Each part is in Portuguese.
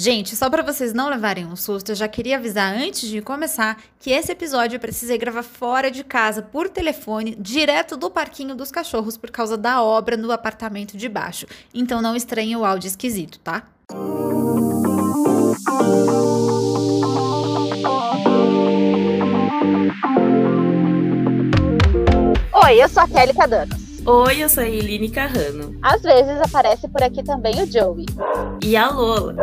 Gente, só para vocês não levarem um susto, eu já queria avisar antes de começar que esse episódio eu precisei gravar fora de casa, por telefone, direto do parquinho dos cachorros, por causa da obra no apartamento de baixo. Então não estranhe o áudio esquisito, tá? Oi, eu sou a Kelly Cadanos. Oi, eu sou a Eline Carrano. Às vezes aparece por aqui também o Joey. E a Lola.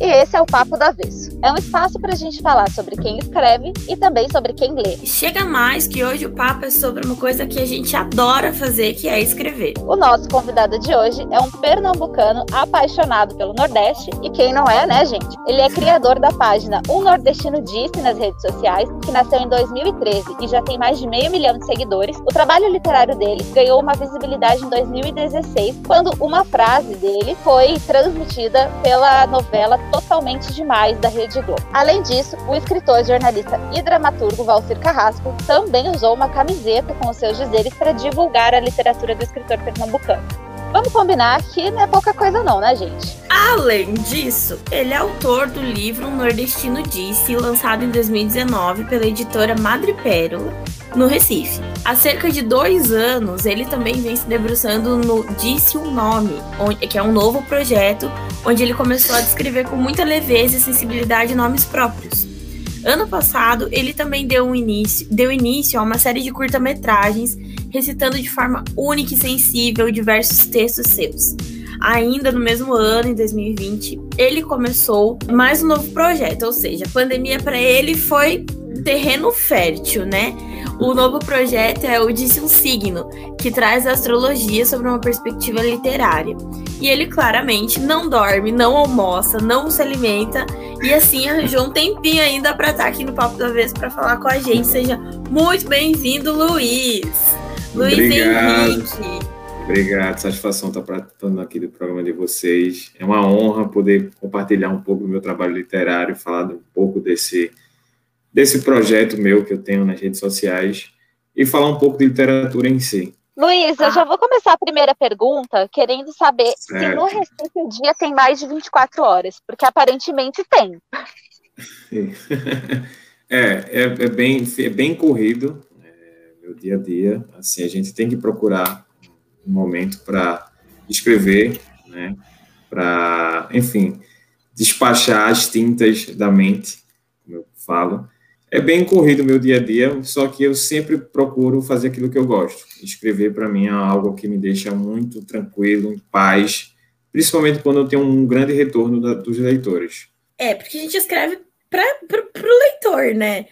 E esse é o Papo do Avesso. É um espaço para a gente falar sobre quem escreve e também sobre quem lê. Chega mais que hoje o papo é sobre uma coisa que a gente adora fazer, que é escrever. O nosso convidado de hoje é um pernambucano apaixonado pelo Nordeste. E quem não é, né, gente? Ele é criador da página Um Nordestino Disse nas redes sociais, que nasceu em 2013 e já tem mais de meio milhão de seguidores. O trabalho literário dele ganhou uma visibilidade em 2016, quando uma frase dele foi transmitida pela novela totalmente demais da Rede Globo. Além disso, o escritor, jornalista e dramaturgo Valcir Carrasco também usou uma camiseta com os seus dizeres para divulgar a literatura do escritor pernambucano. Vamos combinar que não é pouca coisa não, né, gente? Além disso, ele é autor do livro Nordestino Disse, lançado em 2019 pela editora Madre Pérola, no Recife. Há cerca de dois anos, ele também vem se debruçando no Disse um Nome, que é um novo projeto onde ele começou a descrever com muita leveza e sensibilidade nomes próprios. Ano passado, ele também deu, um início, deu início a uma série de curta-metragens, recitando de forma única e sensível diversos textos seus. Ainda no mesmo ano, em 2020, ele começou mais um novo projeto, ou seja, a pandemia para ele foi terreno fértil, né? O novo projeto é o Disse um Signo, que traz a astrologia sobre uma perspectiva literária. E ele claramente não dorme, não almoça, não se alimenta e assim arranjou um tempinho ainda para estar aqui no Papo da Vez para falar com a gente. Seja muito bem-vindo, Luiz. Luiz Obrigado. Henrique. Obrigado, satisfação estar participando aqui do programa de vocês. É uma honra poder compartilhar um pouco do meu trabalho literário, falar um pouco desse desse projeto meu que eu tenho nas redes sociais e falar um pouco de literatura em si. Luiz, eu já vou começar a primeira pergunta querendo saber se Certo. no Recife o dia tem mais de 24 horas, porque aparentemente tem. É, é, é bem, é bem corrido, é, meu dia a dia. Assim, a gente tem que procurar um momento para escrever, né? Para, enfim, despachar as tintas da mente, como eu falo. É bem corrido o meu dia a dia, só que eu sempre procuro fazer aquilo que eu gosto. Escrever, para mim, é algo que me deixa muito tranquilo, em paz, principalmente quando eu tenho um grande retorno da- dos leitores. É, porque a gente escreve para o leitor, né?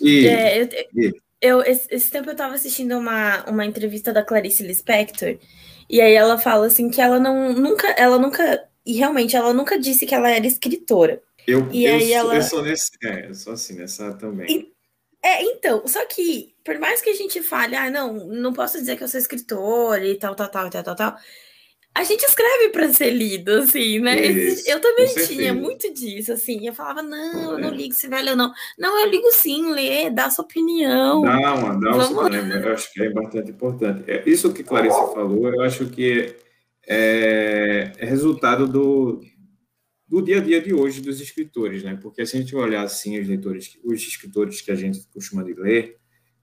E, É, eu, e- eu- esse, esse tempo eu tava assistindo uma, uma entrevista da Clarice Lispector, e aí ela fala assim que ela não nunca, ela nunca, e realmente ela nunca disse que ela era escritora. eu, E eu, aí sou, ela- eu sou nesse, é, eu sou assim, nessa também. É, então, só que, por mais que a gente fale, ah, não, não posso dizer que eu sou escritora e tal, tal, tal, tal, tal, tal, a gente escreve para ser lido, assim, né? Isso, eu também tinha muito disso, assim. Eu falava, não, eu não ligo se velho ou não. Não, eu ligo sim, lê, dá sua opinião. Dá uma, dá Vamos uma, eu acho que é bastante importante. É, isso que Clarice falou, eu acho que é, é resultado do, do dia a dia de hoje dos escritores, né? Porque se a gente olhar assim os leitores, os escritores que a gente costuma de ler,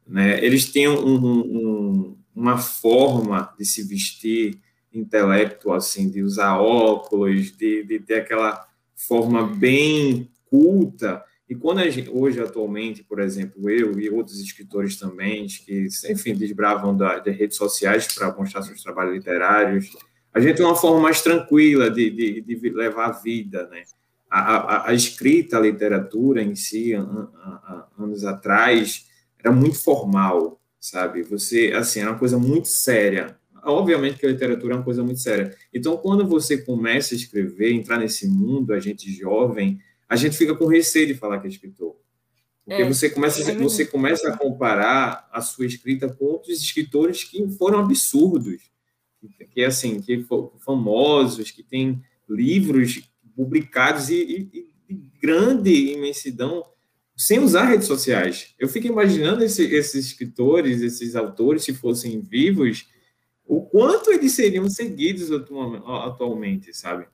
né? Eles têm um- um- uma forma de se vestir intelecto, assim, de usar óculos, de, de ter aquela forma bem culta. E quando a gente, hoje, atualmente, por exemplo, eu e outros escritores também, que, enfim, desbravam da- das redes sociais para mostrar seus trabalhos literários, a gente tem uma forma mais tranquila de, de, de levar a vida, né? A, a, a escrita, a literatura em si, an- anos atrás, era muito formal, sabe? Você, assim, era uma coisa muito séria. Obviamente que a literatura é uma coisa muito séria. Então, quando você começa a escrever, entrar nesse mundo, a gente jovem, a gente fica com receio de falar que é escritor. Porque É, você, começa, é você começa a comparar a sua escrita com outros escritores que foram absurdos, que, assim, que famosos, que têm livros publicados e, e- e de grande imensidão sem usar redes sociais. Eu fico imaginando esse- esses escritores, esses autores, se fossem vivos, o quanto eles seriam seguidos atualmente, sabe?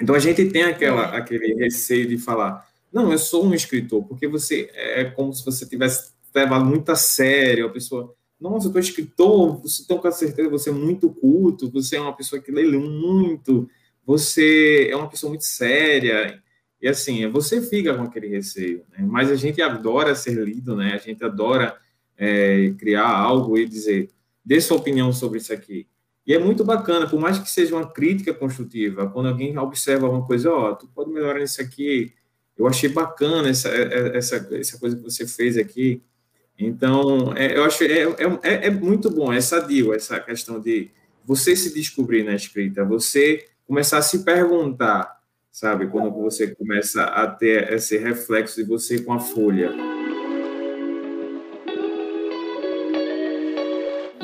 Então a gente tem aquela, é. aquele receio de falar, não, eu sou um escritor, porque você é como se você tivesse levado muito a sério, a pessoa, nossa, eu sou escritor, você tem com certeza, você é muito culto, você é uma pessoa que lê muito, você é uma pessoa muito séria, e assim, você fica com aquele receio, né? mas a gente adora ser lido, né? A gente adora é, criar algo e dizer, dê sua opinião sobre isso aqui. E é muito bacana, por mais que seja uma crítica construtiva, quando alguém observa alguma coisa, ó, oh, tu pode melhorar isso aqui, eu achei bacana essa, é, é, essa, essa coisa que você fez aqui. Então, é, eu acho é, é, é, muito bom, é sadio essa questão de você se descobrir na escrita, você começar a se perguntar, sabe, quando você começa a ter esse reflexo de você com a folha.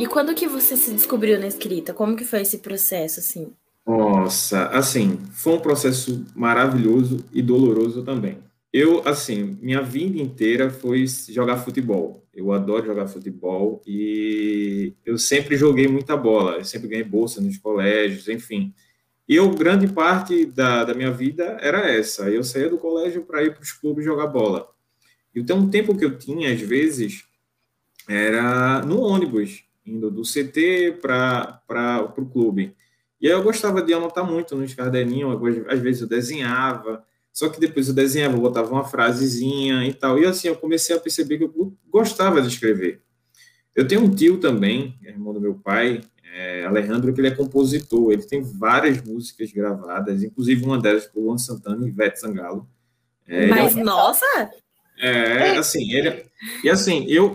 E quando que você se descobriu na escrita? Como que foi esse processo, assim? Nossa, assim, foi um processo maravilhoso e doloroso também. Eu, assim, minha vida inteira foi jogar futebol. Eu adoro jogar futebol e eu sempre joguei muita bola. Eu sempre ganhei bolsa nos colégios, enfim. E eu, grande parte da, da minha vida era essa. Eu saía do colégio para ir para os clubes jogar bola. E então, um tempo que eu tinha, às vezes, era no ônibus, indo do CT para o clube. E aí eu gostava de anotar muito nos caderninhos, às vezes eu desenhava, só que depois eu desenhava, eu botava uma frasezinha e tal. E assim eu comecei a perceber que eu gostava de escrever. Eu tenho um tio também, é irmão do meu pai, é, Alejandro, que ele é compositor. Ele tem várias músicas gravadas, inclusive uma delas por Luan Santana e Ivete Sangalo. É, Mas, é nossa! É, assim, ele, e assim, eu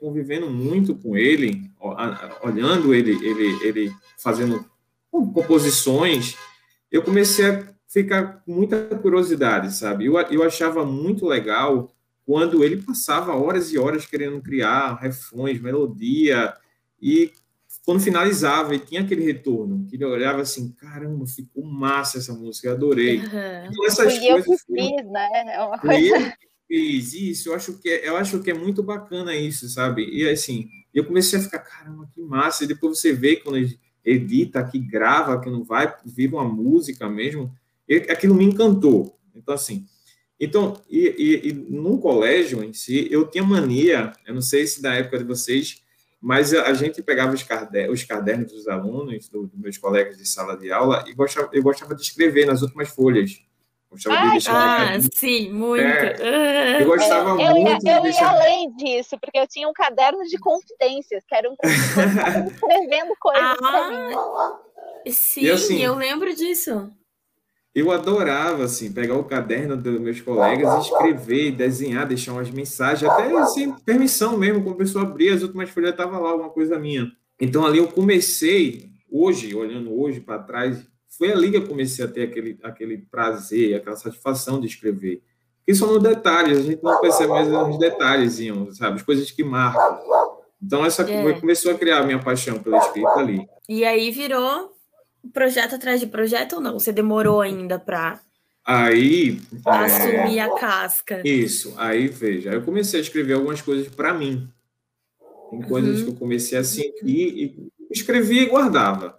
convivendo muito com ele, olhando ele, ele, ele fazendo composições, eu comecei a ficar com muita curiosidade, sabe? Eu, eu achava muito legal quando ele passava horas e horas querendo criar refrões, melodia, e quando finalizava e tinha aquele retorno, que ele olhava assim, caramba, ficou massa essa música, eu adorei. Uhum. Então, essas Foi coisas, eu que fiz, né? É uma coisa... fez isso, eu acho que é, eu acho que é muito bacana isso, sabe? E assim, eu comecei a ficar, caramba, que massa, e depois você vê quando ele edita, que grava, que não vai, viva uma música mesmo, e aquilo me encantou. Então, assim, então, e, e, e num colégio em si, eu tinha mania, eu não sei se da época de vocês, mas a gente pegava os cadernos, os cadernos dos alunos, do, dos meus colegas de sala de aula, e gostava, eu gostava de escrever nas últimas folhas. Gostava Ai, de deixar. Ah, sim, muito. É, eu gostava eu, muito eu, eu deixar... ia além disso, porque eu tinha um caderno de confidências, que era um escrevendo coisas ah, pra mim. Sim, assim, eu lembro disso. Eu adorava, assim, pegar o caderno dos meus colegas, escrever, desenhar, deixar umas mensagens, até assim, permissão mesmo, quando a pessoa abria as últimas folhas, estava lá alguma coisa minha. Então ali eu comecei, hoje, olhando hoje para trás, foi ali que eu comecei a ter aquele, aquele prazer, aquela satisfação de escrever. Porque são nos detalhes, a gente não percebe mais os detalhes, sabe? As coisas que marcam. Então, essa é. começou a criar a minha paixão pela escrita ali. E aí virou projeto atrás de projeto ou não? Você demorou ainda para aí assumir é... a casca? Isso. Aí veja, eu comecei a escrever algumas coisas para mim. Tem coisas uhum. que eu comecei assim e, e escrevia e guardava.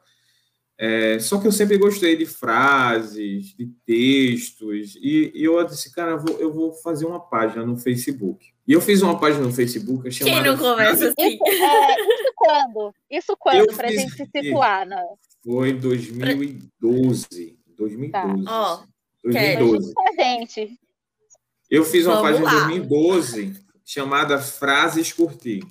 É, só que eu sempre gostei de frases, de textos, e, e eu disse, cara, eu vou, eu vou, fazer uma página no Facebook. E eu fiz uma página no Facebook chamada... Quem não começa assim? Isso, é, isso quando? Isso quando, para a gente se situar? Né? Foi em 2012. 2012. Tá. Ó, 2012. gente. Eu fiz uma Vamos página lá. em 2012 chamada Frases Curti.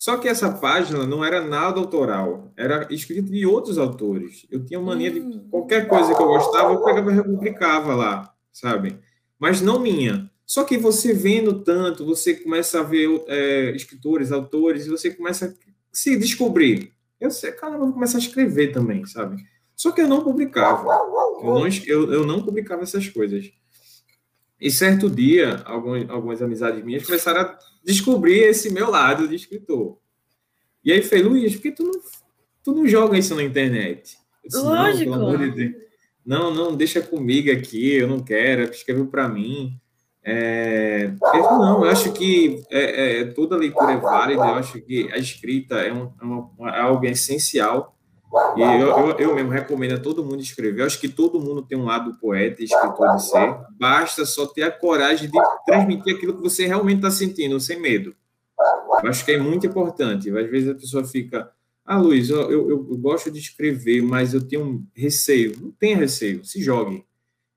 Só que essa página não era nada autoral, era escrita de outros autores. Eu tinha mania de hum. qualquer coisa que eu gostava, eu pegava e republicava lá, sabe? Mas não minha. Só que você vendo tanto, você começa a ver é, escritores, autores, e você começa a se descobrir. Eu sei, cara, eu vou começar a escrever também, sabe? Só que eu não publicava. Eu não, eu, eu não publicava essas coisas. E certo dia, algumas, algumas amizades minhas começaram a descobrir esse meu lado de escritor. E aí falei, Luiz, por que tu não, tu não joga isso na internet? Disse, Lógico. Não, de não, não, deixa comigo aqui, eu não quero, escreve para mim. É, eu, não, eu acho que é, é, toda leitura é válida, eu acho que a escrita é, um, é, uma, é algo essencial. E eu, eu, eu, mesmo recomendo a todo mundo escrever. Eu acho que todo mundo tem um lado poeta e escritor de ser. Basta só ter a coragem de transmitir aquilo que você realmente está sentindo, sem medo. Eu acho que é muito importante. Às vezes a pessoa fica, ah, Luiz, eu, eu, eu gosto de escrever, mas eu tenho receio. Não tenha receio, se jogue.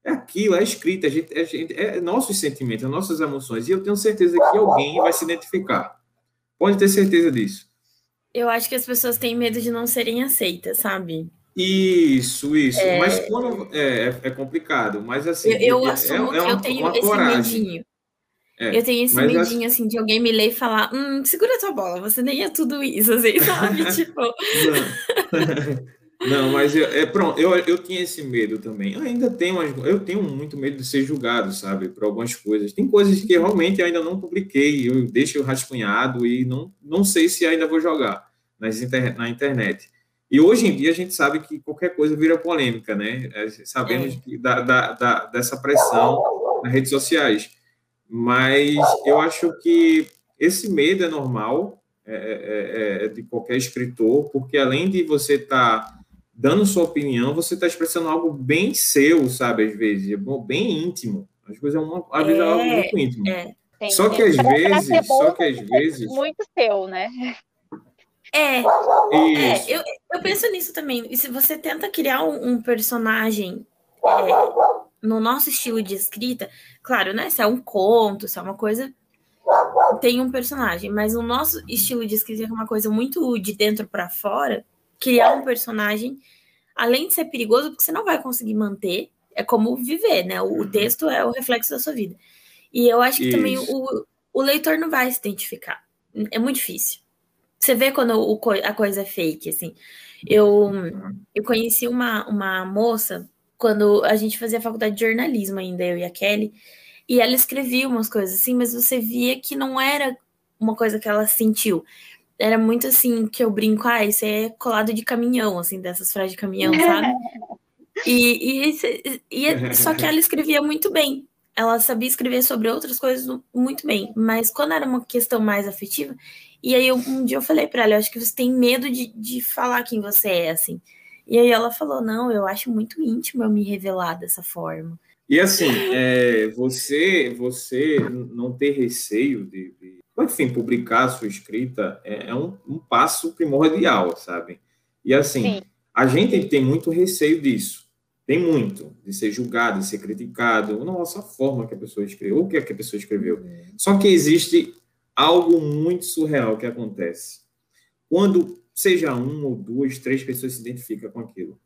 É aquilo, é escrita, é nossos sentimentos, nossas emoções. E eu tenho certeza que alguém vai se identificar. Pode ter certeza disso. Eu acho que as pessoas têm medo de não serem aceitas, sabe? Isso, isso. É... Mas quando é, é, é complicado, mas assim. Eu, eu é, assumo é, que eu tenho esse coragem. medinho. É, eu tenho esse medinho, assim, de alguém me ler e falar, hum, segura tua bola, você nem é tudo isso, assim, sabe? tipo. Não. Mas eu, é, pronto, eu, eu tinha esse medo também. Eu ainda tenho, eu tenho muito medo de ser julgado, sabe, por algumas coisas. Tem coisas que realmente eu ainda não publiquei, eu deixo rascunhado e não, não sei se ainda vou jogar nas inter, na internet. E hoje em dia a gente sabe que qualquer coisa vira polêmica, né? É, sabemos é. da, da, da, dessa pressão nas redes sociais. Mas eu acho que esse medo é normal é, é, é de qualquer escritor, porque além de você estar tá dando sua opinião, você está expressando algo bem seu, sabe? Às vezes, é bem íntimo. Às vezes é, uma, às vezes é algo muito íntimo. Só que às vezes, só que às vezes. Muito seu, né? É, é eu, eu penso nisso também. E se você tenta criar um, um personagem é, no nosso estilo de escrita, claro, né? Se é um conto, se é uma coisa. Tem um personagem, mas o nosso estilo de escrita é uma coisa muito de dentro para fora. Criar um personagem, além de ser perigoso, porque você não vai conseguir manter, é como viver, né? O, o texto é o reflexo da sua vida. E eu acho que Isso. também o, o leitor não vai se identificar. É muito difícil. Você vê quando o, a coisa é fake, assim. Eu, eu conheci uma, uma moça quando a gente fazia faculdade de jornalismo ainda, eu e a Kelly, e ela escrevia umas coisas assim, mas você via que não era uma coisa que ela sentiu. Era muito assim, que eu brinco, ah, isso é colado de caminhão, assim, dessas frases de caminhão, sabe? E, e, e, só que ela escrevia muito bem. Ela sabia escrever sobre outras coisas muito bem, mas quando era uma questão mais afetiva, e aí eu, um dia eu falei para ela, eu acho que você tem medo de, de falar quem você é, assim. E aí ela falou: não, eu acho muito íntimo eu me revelar dessa forma. E assim, é, você você não ter receio de, de, enfim, publicar a sua escrita é, é um, um, passo primordial, sabe? E assim, Sim. a gente tem muito receio disso. Tem muito, de ser julgado, de ser criticado, nossa, a forma que a pessoa escreveu, o que, é que a pessoa escreveu. Só que existe algo muito surreal que acontece. Quando seja uma ou duas, três pessoas se identificam com aquilo.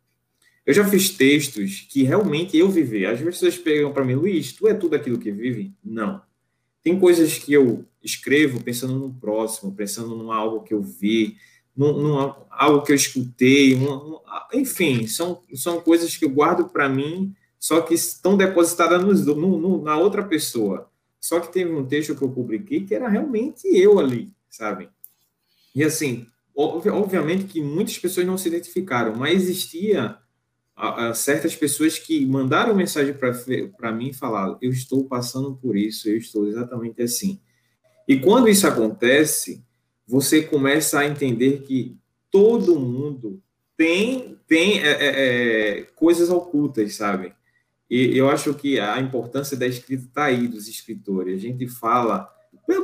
Eu já fiz textos que realmente eu vivi. As pessoas pegam para mim, Luiz, tu é tudo aquilo que vive? Não. Tem coisas que eu escrevo pensando no próximo, pensando em algo que eu vi, num, num algo que eu escutei, um, um, enfim, são, são coisas que eu guardo para mim, só que estão depositadas no, no, na outra pessoa. Só que teve um texto que eu publiquei que era realmente eu ali, sabe? E assim, obviamente que muitas pessoas não se identificaram, mas existia a, a certas pessoas que mandaram mensagem para mim e falaram: Eu estou passando por isso, eu estou exatamente assim. E quando isso acontece, você começa a entender que todo mundo tem, tem é, é, é coisas ocultas, sabe? E eu acho que a importância da escrita está aí, dos escritores. A gente fala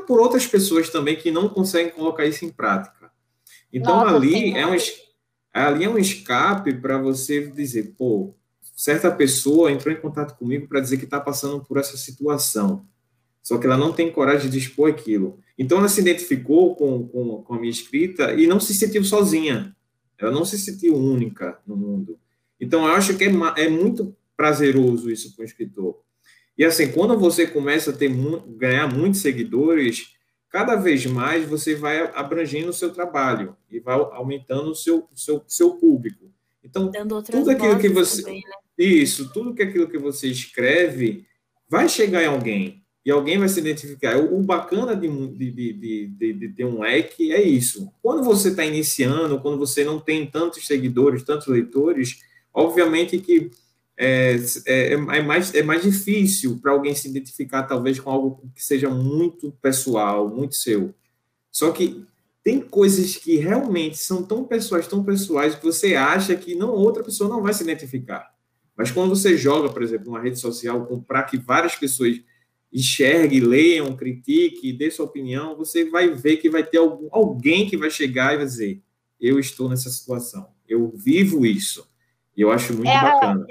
por outras pessoas também que não conseguem colocar isso em prática. Então, Nossa, ali, é um, ali é um escape para você dizer, pô, certa pessoa entrou em contato comigo para dizer que está passando por essa situação, só que ela não tem coragem de expor aquilo. Então, ela se identificou com, com, com a minha escrita e não se sentiu sozinha. Ela não se sentiu única no mundo. Então, eu acho que é, é muito prazeroso isso para o escritor. E assim, quando você começa a ter ganhar muitos seguidores, cada vez mais você vai abrangendo o seu trabalho e vai aumentando o seu, seu, seu público. Então, tudo aquilo que você. Também, né? Isso, tudo que aquilo que você escreve vai chegar em alguém. E alguém vai se identificar. O, bacana de, de, de, de, ter um leque é isso. Quando você está iniciando, quando você não tem tantos seguidores, tantos leitores, obviamente que é, é, é, mais, é mais difícil para alguém se identificar, talvez, com algo que seja muito pessoal, muito seu. Só que tem coisas que realmente são tão pessoais, tão pessoais, que você acha que não outra pessoa não vai se identificar. Mas quando você joga, por exemplo, uma rede social para que várias pessoas enxerguem, leiam, critiquem, dê sua opinião, você vai ver que vai ter algum, alguém que vai chegar e vai dizer: Eu estou nessa situação, eu vivo isso. E eu acho muito é bacana.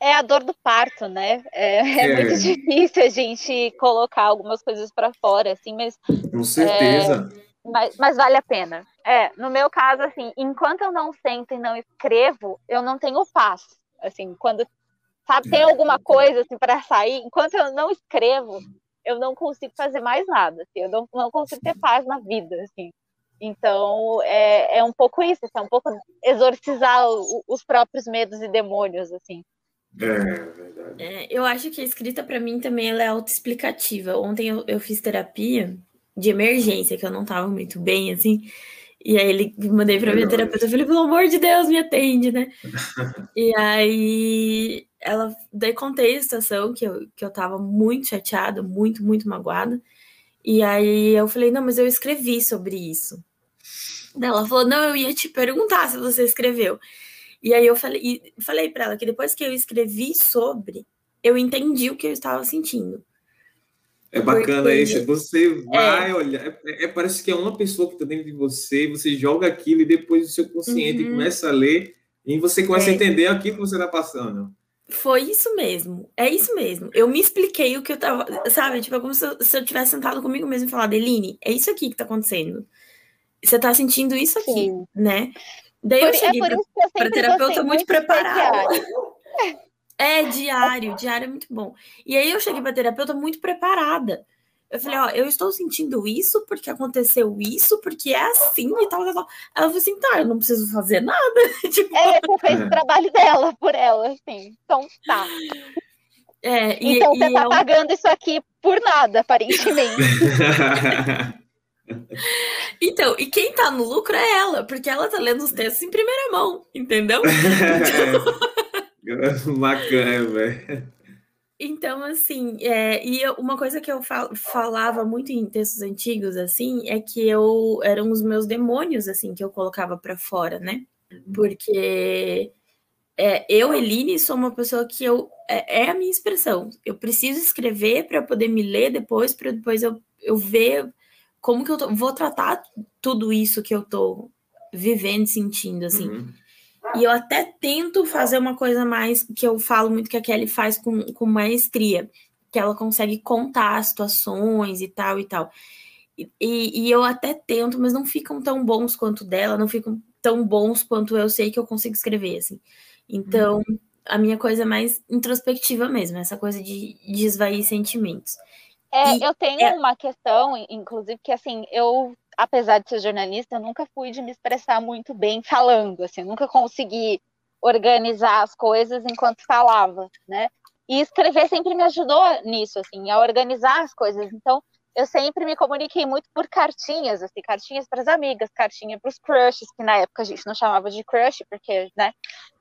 A, é a dor do parto, né? É, é, é, muito difícil a gente colocar algumas coisas para fora, assim, mas. Com certeza. É, mas, mas, vale a pena. É, no meu caso, assim, enquanto eu não sento e não escrevo, eu não tenho paz. Assim, quando sabe, tem alguma coisa assim para sair, enquanto eu não escrevo, eu não consigo fazer mais nada. Assim, eu não, não consigo ter paz na vida, assim. Então, é, é um pouco isso, assim, é um pouco exorcizar o, os próprios medos e demônios, assim. É, verdade. É, eu acho que a escrita, para mim, também ela é autoexplicativa. Ontem eu, eu fiz terapia de emergência, que eu não tava muito bem, assim. E aí ele mandei para minha terapeuta, eu falei, pelo amor de Deus, me atende, né? e aí ela daí contei a situação que eu, que eu tava muito chateada, muito, muito magoada. E aí eu falei, não, mas eu escrevi sobre isso. Daí ela falou, não, eu ia te perguntar se você escreveu. E aí eu falei, falei para ela que depois que eu escrevi sobre, eu entendi o que eu estava sentindo. É bacana Porque... isso. Você vai é. olhar. É, é, parece que é uma pessoa que está dentro de você, você joga aquilo e depois o seu consciente uhum. começa a ler e você começa é. a entender aquilo que você está passando. Foi isso mesmo. É isso mesmo. Eu me expliquei o que eu tava. Sabe? Tipo, é como se eu, se eu tivesse sentado comigo mesmo e falado, Eline, é isso aqui que tá acontecendo. Você tá sentindo isso aqui, Sim. né? Daí por, eu é cheguei é pra, pra terapeuta muito preparada. É, diário, diário é muito bom. E aí eu cheguei pra terapeuta muito preparada. Eu falei, ó, eu estou sentindo isso porque aconteceu isso, porque é assim e tal, tal, tal. Ela falou assim, tá, eu não preciso fazer nada. tipo... É, você fez o trabalho dela por ela, assim. Então tá. É, e, então você e tá eu... pagando isso aqui por nada, aparentemente. então, e quem tá no lucro é ela, porque ela tá lendo os textos em primeira mão, entendeu? Bacana, velho. Então, assim, é, e eu, uma coisa que eu fal, falava muito em textos antigos, assim, é que eu eram os meus demônios, assim, que eu colocava para fora, né? Uhum. Porque é, eu, Eline, sou uma pessoa que eu é, é a minha expressão. Eu preciso escrever para poder me ler depois, para depois eu, eu ver como que eu tô, vou tratar tudo isso que eu tô vivendo, sentindo, assim. Uhum. E eu até tento fazer uma coisa mais que eu falo muito que a Kelly faz com, com maestria, que ela consegue contar situações e tal e tal. E, e, eu até tento, mas não ficam tão bons quanto dela, não ficam tão bons quanto eu sei que eu consigo escrever, assim. Então, uhum. a minha coisa é mais introspectiva mesmo, essa coisa de, de esvair sentimentos. É, e, eu tenho é... uma questão, inclusive, que assim, eu apesar de ser jornalista, eu nunca fui de me expressar muito bem falando, assim, nunca consegui organizar as coisas enquanto falava, né? E escrever sempre me ajudou nisso, assim, a organizar as coisas. Então, eu sempre me comuniquei muito por cartinhas, assim, cartinhas para as amigas, cartinha para os crushes, que na época a gente não chamava de crush, porque, né?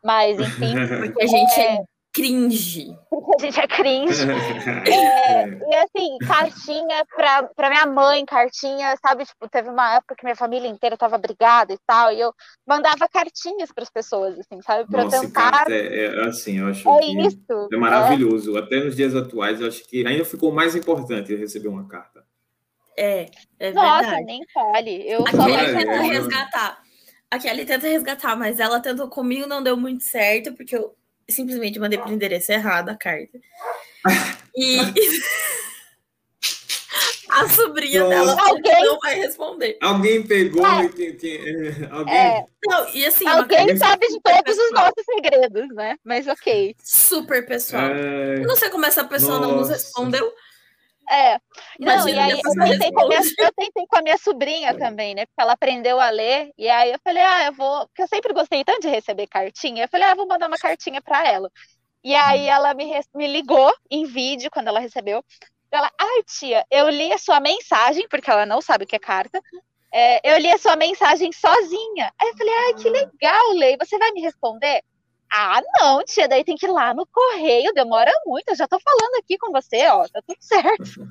Mas, enfim. porque a gente é cringe. A gente é cringe. é, e assim, cartinha pra, pra minha mãe, cartinha, sabe? Tipo, teve uma época que minha família inteira tava brigada e tal, e eu mandava cartinhas para as pessoas, assim, sabe? Pra Nossa, tentar. É, é, assim, eu acho é que isso, é maravilhoso. Até nos dias atuais, eu acho que ainda ficou mais importante receber uma carta. É, é Nossa, verdade. nem fale. Eu a só Kelly tenta resgatar. A Kelly tenta resgatar, mas ela tentou comigo, não deu muito certo, porque eu simplesmente mandei para o endereço errado a carta. E a sobrinha Nossa. dela alguém... não vai responder. Alguém pegou é. e alguém. É. Não, e assim, alguém sabe de todos pessoal. os nossos segredos, né? Mas ok. Super pessoal. É... Eu não sei como essa pessoa Nossa. não nos respondeu. É. Não, e aí eu tentei, minha, eu tentei, com a minha sobrinha também, né? Porque ela aprendeu a ler. E aí eu falei, ah, eu vou. Porque eu sempre gostei tanto de receber cartinha. Eu falei, ah, vou mandar uma cartinha para ela. E aí ela me, me ligou em vídeo quando ela recebeu. Ela, ai, tia, eu li a sua mensagem, porque ela não sabe o que é carta. É, eu li a sua mensagem sozinha. Aí eu falei, ai, que legal, Lei. Você vai me responder? Ah, não, tia, daí tem que ir lá no correio, demora muito. Eu já tô falando aqui com você, ó, tá tudo certo.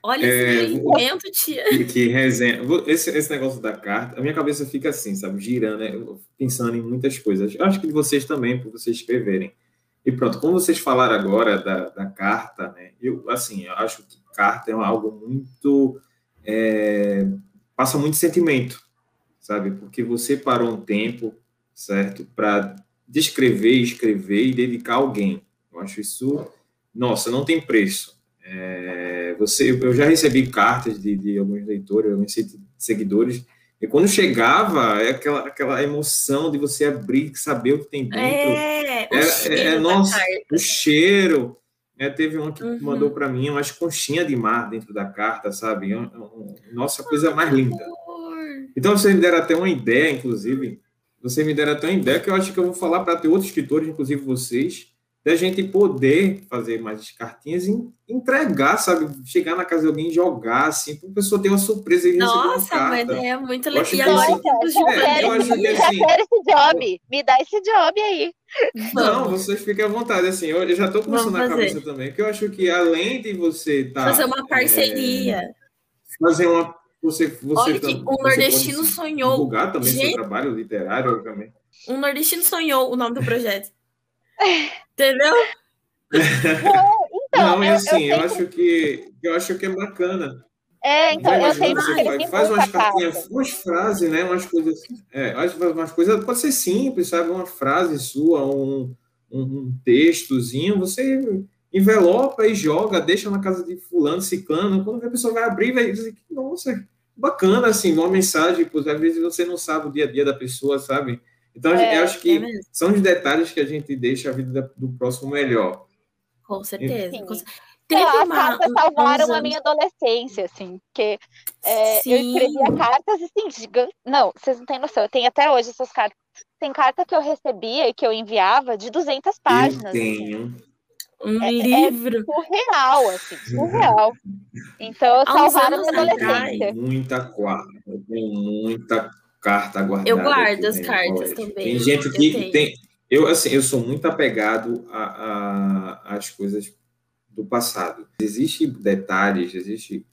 Olha é, esse momento, tia. Que, que resenha. Esse, esse negócio da carta, a minha cabeça fica assim, sabe? Girando, né? pensando em muitas coisas. Eu acho que de vocês também, por vocês escreverem. E pronto, como vocês falaram agora da, da carta, né? Eu, assim, eu acho que carta é algo muito. É, passa muito sentimento, sabe? Porque você parou um tempo, certo? Para descrever, escrever e dedicar a alguém. Eu acho isso. Nossa, não tem preço. É, você, eu já recebi cartas de, de alguns leitores, alguns seguidores e quando chegava, é aquela, aquela emoção de você abrir, saber o que tem dentro. É, o é, é nossa, o cheiro. É, teve uma que uhum. mandou para mim umas conchinhas de mar dentro da carta, sabe? Nossa, coisa mais linda. Então, vocês me deram até uma ideia, inclusive. Vocês me deram até uma ideia que eu acho que eu vou falar para ter outros escritores, inclusive vocês, da gente poder fazer mais cartinhas e entregar, sabe? Chegar na casa de alguém e jogar, assim, para a pessoa ter uma surpresa e receber uma carta. Nossa, mas é muito legal. Eu, é, eu acho que, assim, quero esse job. Me dá esse job aí. Não, vocês fiquem à vontade, assim, eu já estou começando na cabeça também, porque eu acho que além de você estar... Tá, fazer uma parceria. É, fazer uma... Você, você Olha que um nordestino sonhou... Divulgar também Gente... seu trabalho literário, também. Um nordestino sonhou o nome do projeto. Entendeu? então, não, e assim, eu, eu, eu acho que eu acho que é bacana. É, então eu sei você faz, faz umas cartinhas, umas frases, né? Umas coisas, é, umas coisas pode ser simples, sabe? Uma frase sua, um, um, um textozinho, você envelopa e joga, deixa na casa de fulano, ciclano, quando a pessoa vai abrir, vai dizer que, nossa, bacana, assim, uma mensagem, pois às vezes você não sabe o dia a dia da pessoa, sabe? Então, é, eu acho que é são os detalhes que a gente deixa a vida do próximo melhor. Com certeza. Com Teve é, uma, as cartas salvaram a minha adolescência, assim, porque é, eu escrevia cartas, assim, gigantes. Não, vocês não têm noção, eu tenho até hoje essas cartas. Tem carta que eu recebia e que eu enviava de 200 páginas. Eu tenho. Um é, livro. É surreal, assim, surreal. Então, salvaram a minha adolescência. Muita quarta, eu tenho muita carta guardada. Eu guardo as cartas também. Tem gente que eu tem. Eu, assim, eu sou muito apegado às coisas do passado. Existem detalhes, existem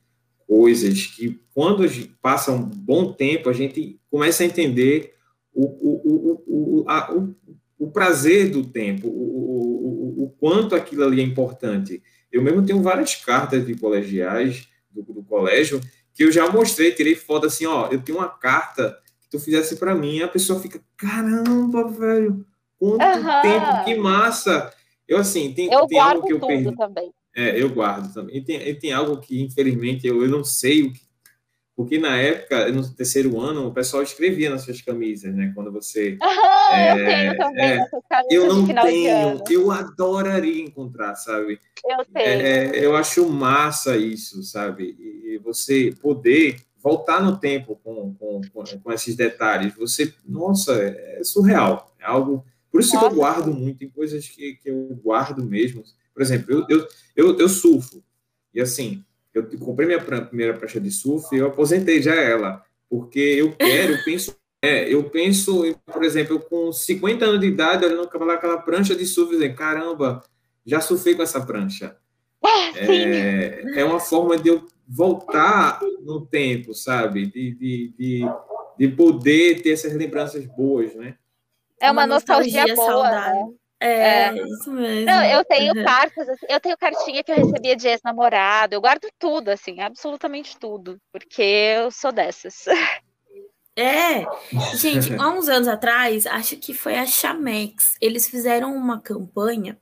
coisas que, quando passa um bom tempo, a gente começa a entender o, o, o, a, o, o prazer do tempo, o, o, o, quanto aquilo ali é importante. Eu mesmo tenho várias cartas de colegiais do, do colégio que eu já mostrei, tirei foto assim, ó, eu tenho uma carta tu fizesse para mim, a pessoa fica, caramba, velho, quanto uhum. tempo, que massa. Eu, assim, tem, eu tem algo que eu perdi. também. É, eu guardo também. E tem, e tem algo que, infelizmente, eu, eu não sei o que. Porque na época, no terceiro ano, o pessoal escrevia nas suas camisas, né? Quando você. Uhum, é, eu tenho também é, Eu não tenho, eu adoraria encontrar, sabe? Eu sei. É, eu acho massa isso, sabe? E você poder voltar no tempo com, com, com, esses detalhes, você, nossa, é surreal. É algo. Por isso nossa. que eu guardo muito, tem coisas que, que eu guardo mesmo. Por exemplo, eu, eu, eu, eu surfo. E assim, eu comprei minha primeira prancha de surf e eu aposentei já ela. Porque eu quero, eu penso. É, eu penso, por exemplo, eu com 50 anos de idade, olhando aquela, aquela prancha de surf, dizendo, caramba, já surfei com essa prancha. É, é uma forma de eu voltar no tempo, sabe? De, de, de, de, poder ter essas lembranças boas, né? É uma, uma nostalgia, nostalgia boa, né? É, é, isso mesmo. Não, eu tenho uhum. cartas, assim, eu tenho cartinha que eu recebia de ex-namorado, eu guardo tudo, assim, absolutamente tudo, porque eu sou dessas. É, gente, há uns anos atrás, acho que foi a Chamex, eles fizeram uma campanha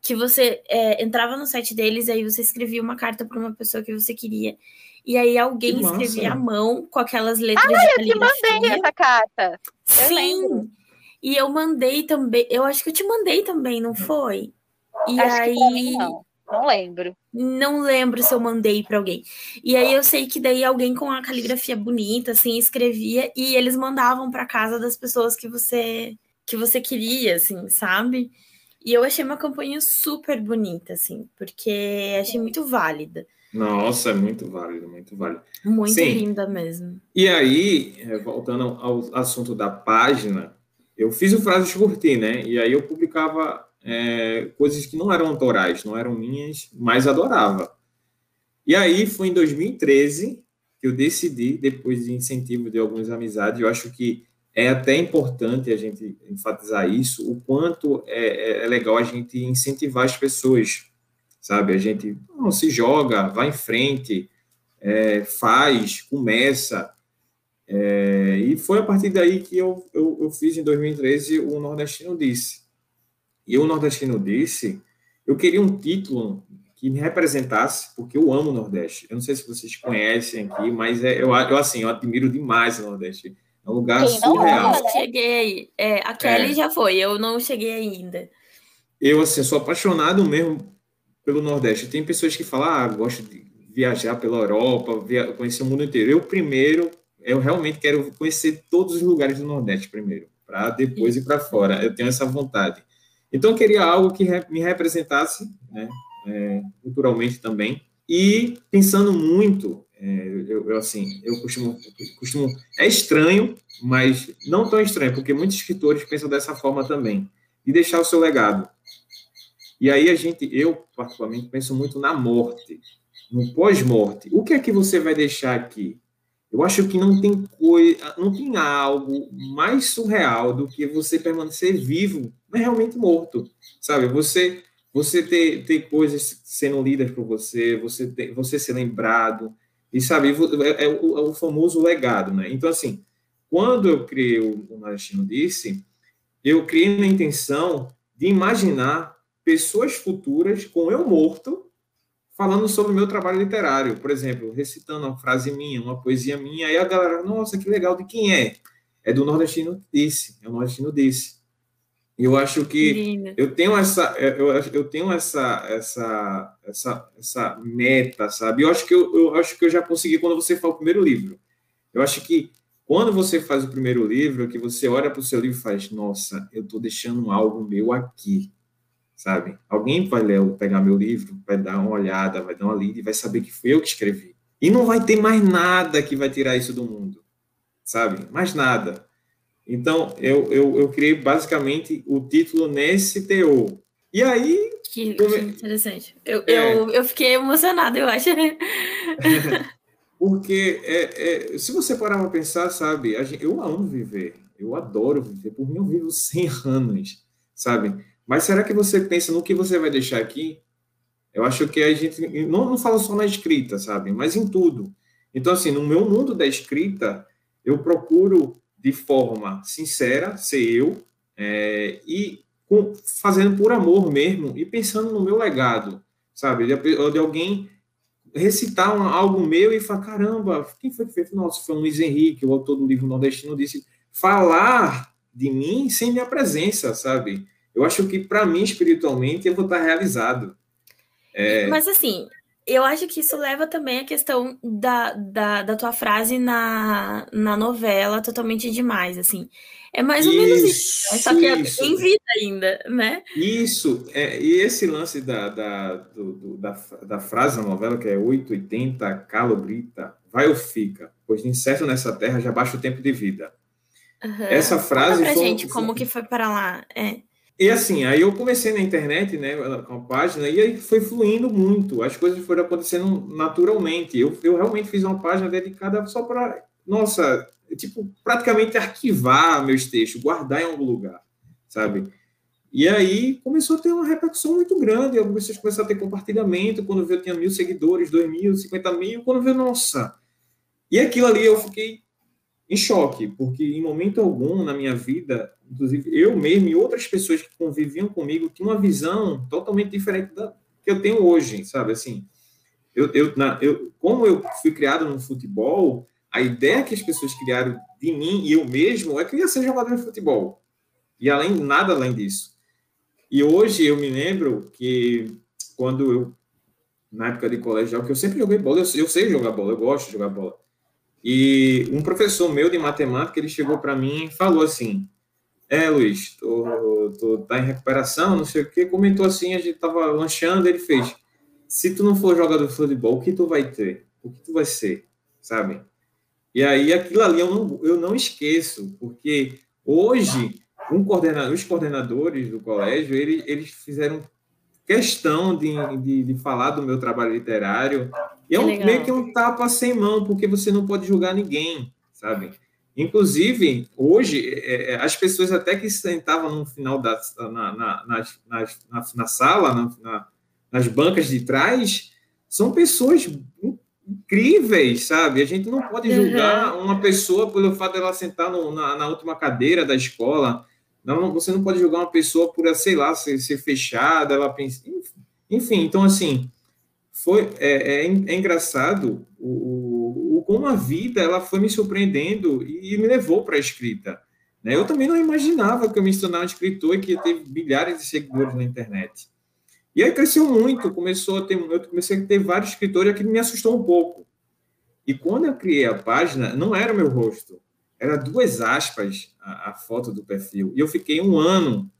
que você é, entrava no site deles, aí você escrevia uma carta para uma pessoa que você queria. E aí alguém que escrevia à mão com aquelas letras ah, eu te mandei essa carta. Eu Sim. Lembro. E eu mandei também. Eu acho que eu te mandei também, não foi? E acho aí. Mim, não. Não lembro. Não lembro se eu mandei para alguém. E aí eu sei que daí alguém com a caligrafia bonita, assim, escrevia e eles mandavam para casa das pessoas que você que você queria, assim, sabe? E eu achei uma campanha super bonita, assim, porque achei muito válida. Nossa, é muito válida, muito válida. Muito Sim. linda mesmo. E aí, é, voltando ao assunto da página, eu fiz o Frases Curti, né? E aí eu publicava é, coisas que não eram autorais, não eram minhas, mas adorava. E aí foi em 2013 que eu decidi, depois de incentivo de algumas amizades, eu acho que é até importante a gente enfatizar isso, o quanto é, é, é legal a gente incentivar as pessoas, sabe? A gente não se joga, vai em frente, é, faz, começa. É, e foi a partir daí que eu, eu, eu, fiz em 2013 o Nordestino Disse. E o Nordestino Disse, eu queria um título que me representasse, porque eu amo o Nordeste. Eu não sei se vocês conhecem aqui, mas é, eu, eu assim, eu admiro demais o Nordeste é um lugar Quem surreal. Eu cheguei. É, a Kelly é. já foi, eu não cheguei ainda. Eu, assim, sou apaixonado mesmo pelo Nordeste. Tem pessoas que falam, ah, gosto de viajar pela Europa, via, conhecer o mundo inteiro. Eu, primeiro, eu realmente quero conhecer todos os lugares do Nordeste primeiro, para depois ir para fora. Eu tenho essa vontade. Então, eu queria algo que me representasse, né, é, culturalmente também. E pensando muito é, eu, eu, assim, eu costumo, costumo. É estranho, mas não tão estranho, porque muitos escritores pensam dessa forma também, de deixar o seu legado. E aí a gente, eu particularmente, penso muito na morte, no pós-morte. O que é que você vai deixar aqui? Eu acho que não tem coisa, não tem algo mais surreal do que você permanecer vivo, mas realmente morto, sabe? Você você ter, ter coisas sendo lidas por você, você ter, você ser lembrado, e sabe, é, é, o, é o, famoso legado, né? Então, assim, quando eu criei o, o Disse, eu criei na intenção de imaginar pessoas futuras com eu morto falando sobre o meu trabalho literário, por exemplo, recitando uma frase minha, uma poesia minha, aí a galera, nossa, que legal, de quem é? É do Nordestino Disse, é o Nordestino Disse. Eu acho que eu tenho essa eu, eu tenho essa essa essa essa meta, sabe? Eu acho que eu, eu acho que eu já consegui quando você faz o primeiro livro. Eu acho que quando você faz o primeiro livro, que você olha para o seu livro e faz, nossa, eu estou deixando algo meu aqui, sabe? Alguém vai ler, pegar meu livro, vai dar uma olhada, vai dar uma lida e vai saber que fui eu que escrevi. E não vai ter mais nada que vai tirar isso do mundo, sabe? Mais nada. Então, eu, eu, eu criei basicamente o título nesse teor. E aí. Que, que interessante. Eu, é, eu, eu fiquei emocionado, eu acho. porque é, é, se você parar para pensar, sabe, gente, eu amo viver, eu adoro viver, por mim eu vivo 100 anos, sabe? Mas será que você pensa no que você vai deixar aqui? Eu acho que a gente não, não fala só na escrita, sabe? Mas em tudo. Então, assim, no meu mundo da escrita, eu procuro de forma sincera, ser eu, é, e com, fazendo por amor mesmo, e pensando no meu legado, sabe? De, de alguém recitar um, algo meu e falar, caramba, quem foi que fez? Nossa, foi o Luiz Henrique, o autor do livro Nordestino, disse, falar de mim sem minha presença, sabe? Eu acho que, para mim, espiritualmente, eu vou estar realizado. É... Mas, assim, eu acho que isso leva também a questão da, da, da tua frase na, na novela totalmente demais, assim. É mais ou isso, menos isso, né? só que é em vida ainda, né? Isso, é, e esse lance da, da, do, do, da, da frase na novela, que é 880, calobrita, vai ou fica, pois incerto nessa terra já baixa o tempo de vida. Uhum. Essa frase... Conta pra foi, gente como que foi para lá, é. E assim, aí eu comecei na internet, né, com a página, e aí foi fluindo muito, as coisas foram acontecendo naturalmente. Eu, eu realmente fiz uma página dedicada só para, nossa, tipo, praticamente arquivar meus textos, guardar em algum lugar, sabe? E aí começou a ter uma repercussão muito grande, algumas pessoas começaram a ter compartilhamento, quando eu tinha mil seguidores, dois mil, cinquenta mil, quando eu nossa... E aquilo ali eu fiquei em choque, porque em momento algum na minha vida, inclusive eu mesmo e outras pessoas que conviviam comigo tinham uma visão totalmente diferente da que eu tenho hoje, sabe? Assim, eu, eu, na, eu, como eu fui criado no futebol, a ideia que as pessoas criaram de mim e eu mesmo é que eu ia ser jogador de futebol. E além nada além disso. E hoje eu me lembro que quando eu na época de colegial, que eu sempre joguei bola, eu, eu sei jogar bola, eu gosto de jogar bola. E um professor meu de matemática, ele chegou para mim e falou assim, é, Luiz, tu, tá em recuperação, não sei o quê, comentou assim, a gente tava lanchando, ele fez, se tu não for jogador de futebol, o que tu vai ter? O que tu vai ser? Sabe? E aí, aquilo ali eu não, eu não esqueço, porque hoje, um coordenador, os coordenadores do colégio, eles, eles fizeram questão de, de, de falar do meu trabalho literário, E é um, meio que um tapa sem mão, porque você não pode julgar ninguém, sabe? Inclusive, hoje, é, é, as pessoas até que sentavam no final da na, na, na, na, na sala, na, nas bancas de trás, são pessoas incríveis, sabe? A gente não pode julgar uhum. uma pessoa pelo fato dela sentar no, na, na, última cadeira da escola. Não, você não pode julgar uma pessoa por, sei lá, ser, ser fechada, ela pensa. Enfim, então, assim, foi, é, é, é engraçado o, o, como a vida ela foi me surpreendendo e, e me levou para a escrita. Né? Eu também não imaginava que eu me tornar um escritor e que ia ter milhares de seguidores na internet. E aí cresceu muito, começou a ter, eu comecei a ter vários escritores, que me assustou um pouco. E quando eu criei a página, não era o meu rosto, era duas aspas a, a foto do perfil. E eu fiquei um ano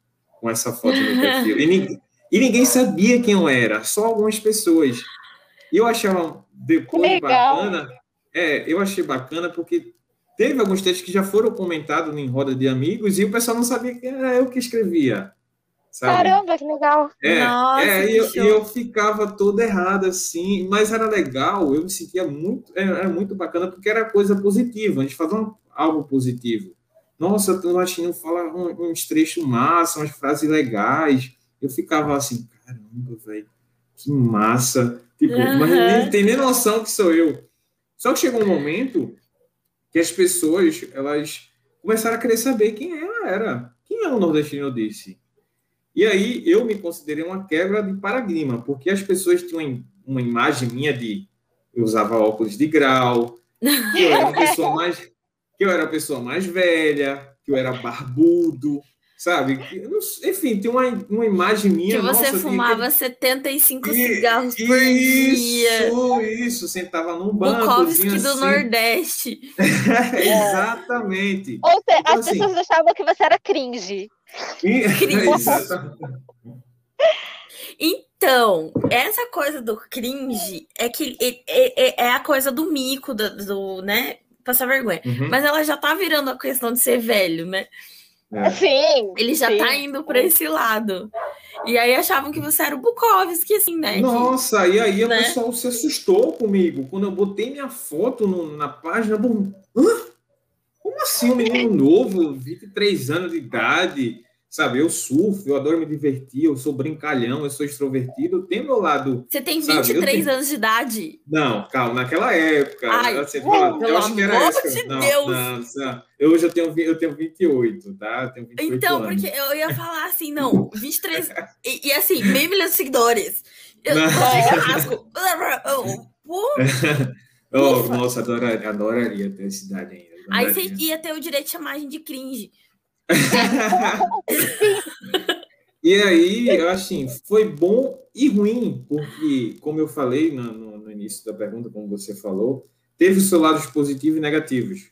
com essa foto do perfil. E ninguém, e ninguém sabia quem eu era, só algumas pessoas. E eu achava depois bacana, é, eu achei bacana porque teve alguns textos que já foram comentados em roda de amigos e o pessoal não sabia que era eu que escrevia. Sabe? Caramba, que legal. É, Nossa, é, e eu, eu, ficava todo errado assim, mas era legal, eu me sentia muito, era, era muito bacana, porque era coisa positiva, a gente fazia um, algo positivo. Nossa, o Latino fala uns trechos massa, umas frases legais. Eu ficava assim, caramba, velho, que massa. Tipo, uhum. mas nem tem nem noção que sou eu. Só que chegou um momento que as pessoas, elas começaram a querer saber quem ela era. Quem é o nordestino desse? E aí eu me considerei uma quebra de paradigma, porque as pessoas tinham uma imagem minha de eu usava óculos de grau, que eu era uma pessoa mais que eu era a pessoa mais velha, que eu era barbudo, sabe? Enfim, tem uma, uma imagem minha. Que você nossa, fumava que... 75 e, cigarros por isso, dia. Isso, isso, sentava num banco. Bukowski assim. do Nordeste. Exatamente. Ou seja, então, as assim, pessoas achavam que você era cringe. Então, essa coisa do cringe é que é, é, é a coisa do mico, do, do né? Passar vergonha. Uhum. Mas ela já tá virando a questão de ser velho, né? É. Sim. Ele já sim. tá indo para esse lado. E aí achavam que você era o Bukowski, assim, né? Nossa, que, e aí né? o pessoal se assustou comigo. Quando eu botei minha foto no, na página, bom, Hã? como assim um menino novo, 23 anos de idade? Sabe, eu surfo, eu adoro me divertir, eu sou brincalhão, eu sou extrovertido, eu tenho meu lado. Você tem 23 tenho... anos de idade? Não, calma, naquela época. Ai, pelo eu acho que era amor essa. de não, Deus! Não, não, eu hoje eu tenho, eu tenho 28, tá? Eu tenho 28 então, anos. porque eu ia falar assim, não, 23. e, e assim, meio milhão de seguidores. Eu não. rasgo. oh, nossa, adoraria, adoraria ter essa idade ainda. Aí você ia ter o direito de chamagem de cringe. e aí, assim, foi bom e ruim, porque, como eu falei no, no, no, início da pergunta, como você falou, teve os seus lados positivos e negativos.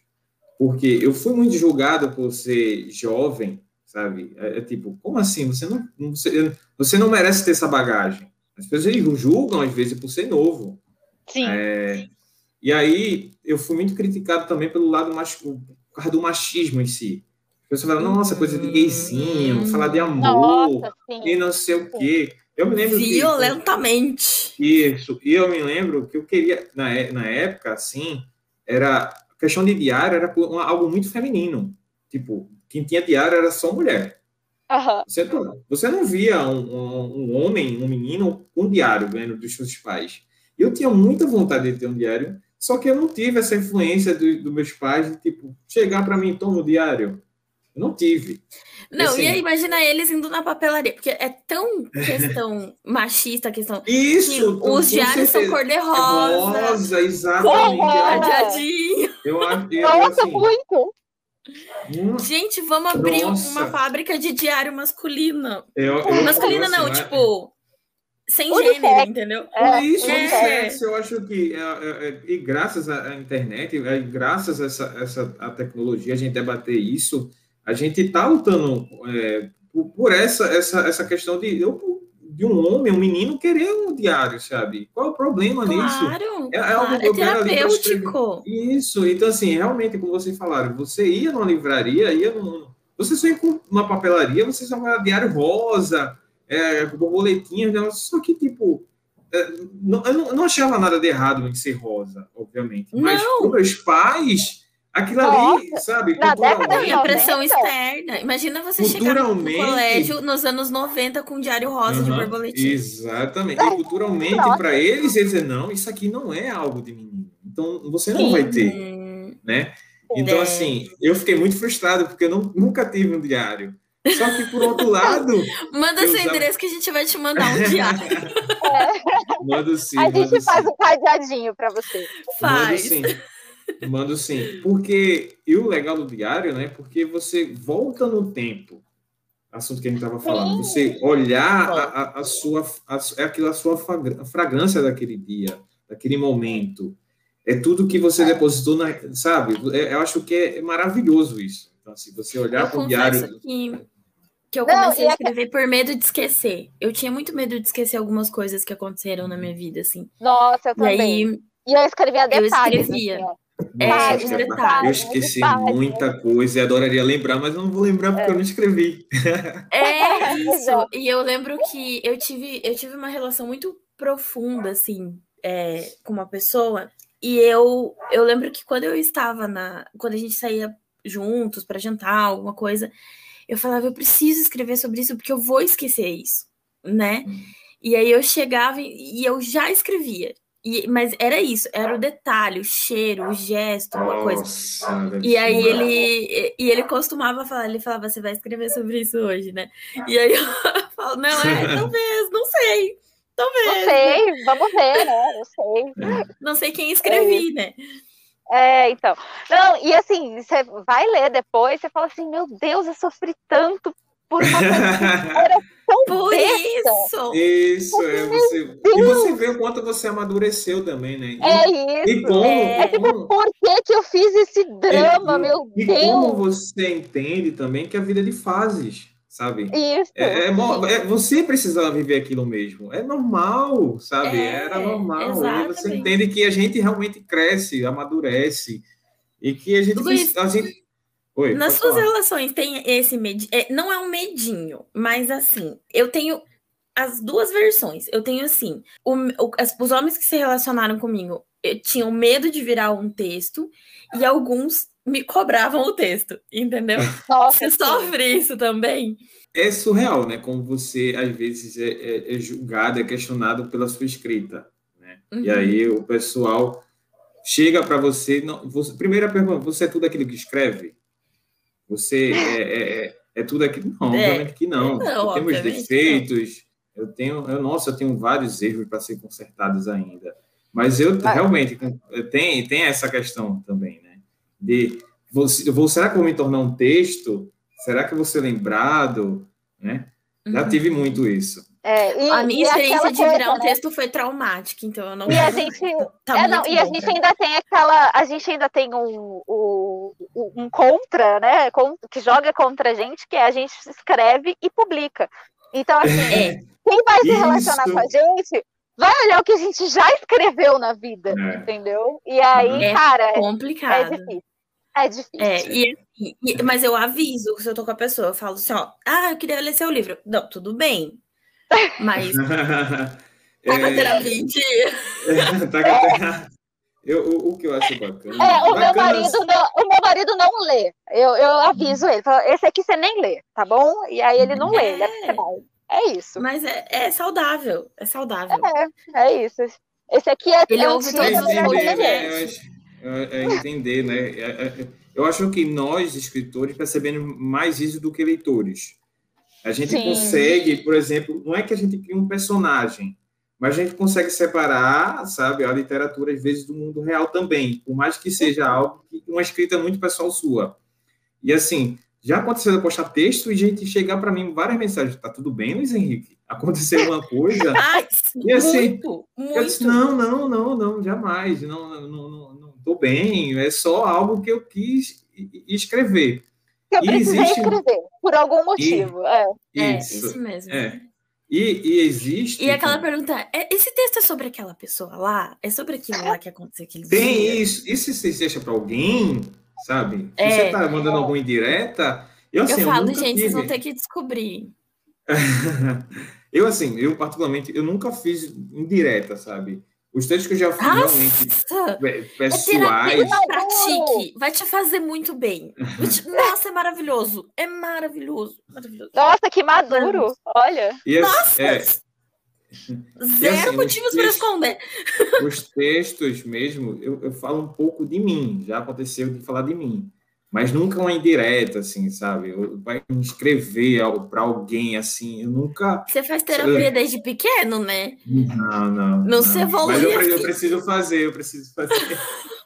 Porque eu fui muito julgado por ser jovem, sabe? É, é tipo, como assim? Você não, você, você não merece ter essa bagagem. As pessoas julgam, às vezes, por ser novo. Sim. É, e aí, eu fui muito criticado também pelo lado mais, por causa do machismo em si. Você fala, nossa, coisa de gayzinho, falar de amor nossa, e não sei o quê. Eu me lembro Violentamente. Que, isso. E eu me lembro que eu queria, na, na época, assim, era. questão de diário era algo muito feminino. Tipo, quem tinha diário era só mulher. Uhum. Você, você não via um, um, um, homem, um menino, com diário vendo dos seus pais. Eu tinha muita vontade de ter um diário, só que eu não tive essa influência dos do meus pais de, tipo, chegar para mim, toma o diário não tive. Não, assim, e aí imagina eles indo na papelaria, porque é tão questão machista, questão. Isso! Que os diários são cor-de-rosa. Rosa, exatamente. Cadeadinho. Eu acho Nossa, assim, muito! Hum, Gente, vamos abrir nossa. uma fábrica de diário masculino. Eu, eu Masculina não, assim, tipo. Sem gênero, entendeu? É, isso, é. eu acho que, é, é, é, e graças à internet, é, graças a essa, essa a tecnologia, a gente debater isso, a gente está lutando é, por, por, essa, essa, essa questão de, de um homem, um menino querer um diário, sabe? Qual é o problema claro, nisso? É, é, algo é terapêutico. Isso, então assim, realmente, como vocês falaram, você ia numa livraria, ia num, você só ia com uma papelaria, você só vai diário rosa, é, borboletinhas, só que tipo, é, não, eu não, não achava nada de errado em ser rosa, obviamente. Mas para meus pais, aquilo ali, sabe? Na década de a pressão externa. Imagina você chegar no colégio nos anos 90 com um diário rosa de borboletinha. Exatamente. E culturalmente, para eles, eles dizem, não, isso aqui não é algo de menino. Então, você não Sim. vai ter, né? Então, é. assim, eu fiquei muito frustrado, porque eu não, nunca tive um diário. Só que, por outro lado. Manda seu usava... endereço que a gente vai te mandar um diário. É. Mando sim. A gente faz sim. um cadeadinho para você. Faz. Mando sim. Mando sim. Porque, e o legal do diário, né? Porque você volta no tempo. Assunto que a gente estava falando. Você olhar a, a, a sua. A, é aquilo, a sua fragrância daquele dia, daquele momento. É tudo que você depositou na. Sabe? É, eu acho que é maravilhoso isso. Então, assim, você olhar para o diário. Que, que eu comecei Não, a escrever por medo de esquecer. Eu tinha muito medo de esquecer algumas coisas que aconteceram na minha vida, assim. Nossa, eu também. E, aí, e eu escrevia detalhes. Eu escrevia. Assim, é, eu esqueci muita coisa e adoraria lembrar, mas não vou lembrar porque é. eu não escrevi. É isso. E eu lembro que eu tive, eu tive uma relação muito profunda, assim, é, com uma pessoa. E eu, eu lembro que quando eu estava na. Quando a gente saía juntos para jantar, alguma coisa, eu falava, eu preciso escrever sobre isso porque eu vou esquecer isso, né? Hum. E aí eu chegava e eu já escrevia. E, mas era isso, era o detalhe, o cheiro, o gesto, uma coisa. E aí ele e ele costumava falar, ele falava, você vai escrever sobre isso hoje, né? E aí eu falo, não, é, talvez, não sei. Talvez. Não sei, vamos ver, né? Não sei. Não sei quem escrevi, é. né? É, então. Não, e assim, você vai ler depois, você fala assim, meu Deus, eu sofri tanto por uma coisa era tão Por isso! Isso, é você. E você vê o quanto você amadureceu também, né? E, é isso. E como, é. é tipo, por que, que eu fiz esse drama, e, meu e Deus? E como você entende também que a vida é de fases sabe? Isso. É, é, é, você precisava viver aquilo mesmo. É normal, sabe? É, Era normal. Exatamente. E você entende que a gente realmente cresce, amadurece e que a gente, Luiz, a gente... Oi, nas suas falar. relações tem esse medinho, é, não é um medinho, mas assim, eu tenho as duas versões. Eu tenho assim, o, o, as, os homens que se relacionaram comigo tinham medo de virar um texto e alguns me cobravam o texto, entendeu? Nossa, você sofre isso também? É surreal, né? Como você, às vezes, é, é, é julgado, é questionado pela sua escrita, né? Uhum. E aí o pessoal chega para você, não, você... Primeira pergunta, você é tudo aquilo que escreve? Você é, é, é, é tudo aquilo? Não, é. obviamente que não. não eu tenho meus defeitos, eu tenho... Eu, nossa, eu tenho vários erros para ser consertados ainda. Mas eu realmente tem, tem essa questão também, né? de você, vou, será que eu vou me tornar um texto? Será que eu vou ser lembrado? Né? Já uhum. tive muito isso. É, e, a minha experiência de virar um né? texto foi traumática, então eu não. E a gente, tá é, não, e a gente ainda tem aquela, a gente ainda tem um, um, um contra, né, que joga contra a gente, que é a gente escreve e publica. Então assim, é. quem vai se relacionar com a gente vai olhar o que a gente já escreveu na vida, é. entendeu? E aí, é cara, é complicado. É difícil. É difícil. É, e, e, mas eu aviso se eu tô com a pessoa, eu falo assim, ó, ah, eu queria ler seu livro. Não, tudo bem. Mas. é... Tá terapia tá eu, o, o, que eu acho bacana. É, o, meu marido não, o meu marido não lê. Eu, eu aviso ele. Falo, Esse aqui você nem lê, tá bom? E aí ele não lê, ele é, é é isso. Mas é, é saudável. É saudável. É, é isso. Esse aqui é. Ele é ouve todos os podcasts. É, é, entender, né? É, eu acho que nós, escritores, percebemos mais isso do que leitores. A gente Sim. consegue, por exemplo, não é que a gente cria um personagem, mas a gente consegue separar, sabe, a literatura, às vezes, do mundo real também, por mais que seja algo, que, uma escrita muito pessoal sua. E, assim, já aconteceu de eu postar texto e gente chegar para mim várias mensagens. Tá tudo bem, Luiz Henrique? Aconteceu alguma coisa? Ai, e assim, muito, muito. Eu disse, não, não, não, não, jamais. Não, não, não, tô bem. É só algo que eu quis escrever. Que eu precisei existe... escrever, por algum motivo. E... É. Isso, é, isso mesmo. É. E, e, existe. E aquela pergunta: é, esse texto é sobre aquela pessoa lá? É sobre aquilo lá que aconteceu aquele Tem dia? isso. E se você deixa para alguém, sabe? É, você tá mandando alguma indireta. Eu, assim, eu falo, eu gente, tive... vocês vão ter que descobrir. Eu, assim, eu particularmente, eu nunca fiz indireta, sabe? Os textos que eu já fiz Nossa! realmente É pessoais. terapia, pratique. Vai te fazer muito bem. Nossa, é maravilhoso. É maravilhoso. Maravilhoso. Nossa, que maduro. Olha. E, Nossa! é, Zero os motivos para esconder. os textos mesmo, eu, eu falo um pouco de mim, já aconteceu de falar de mim, mas nunca uma indireta, assim, sabe? Vai escrever algo para alguém, assim, eu nunca. Você faz terapia desde pequeno, né? Não, não. Não se evolui Mas eu, pre- eu assim. preciso fazer, eu preciso fazer.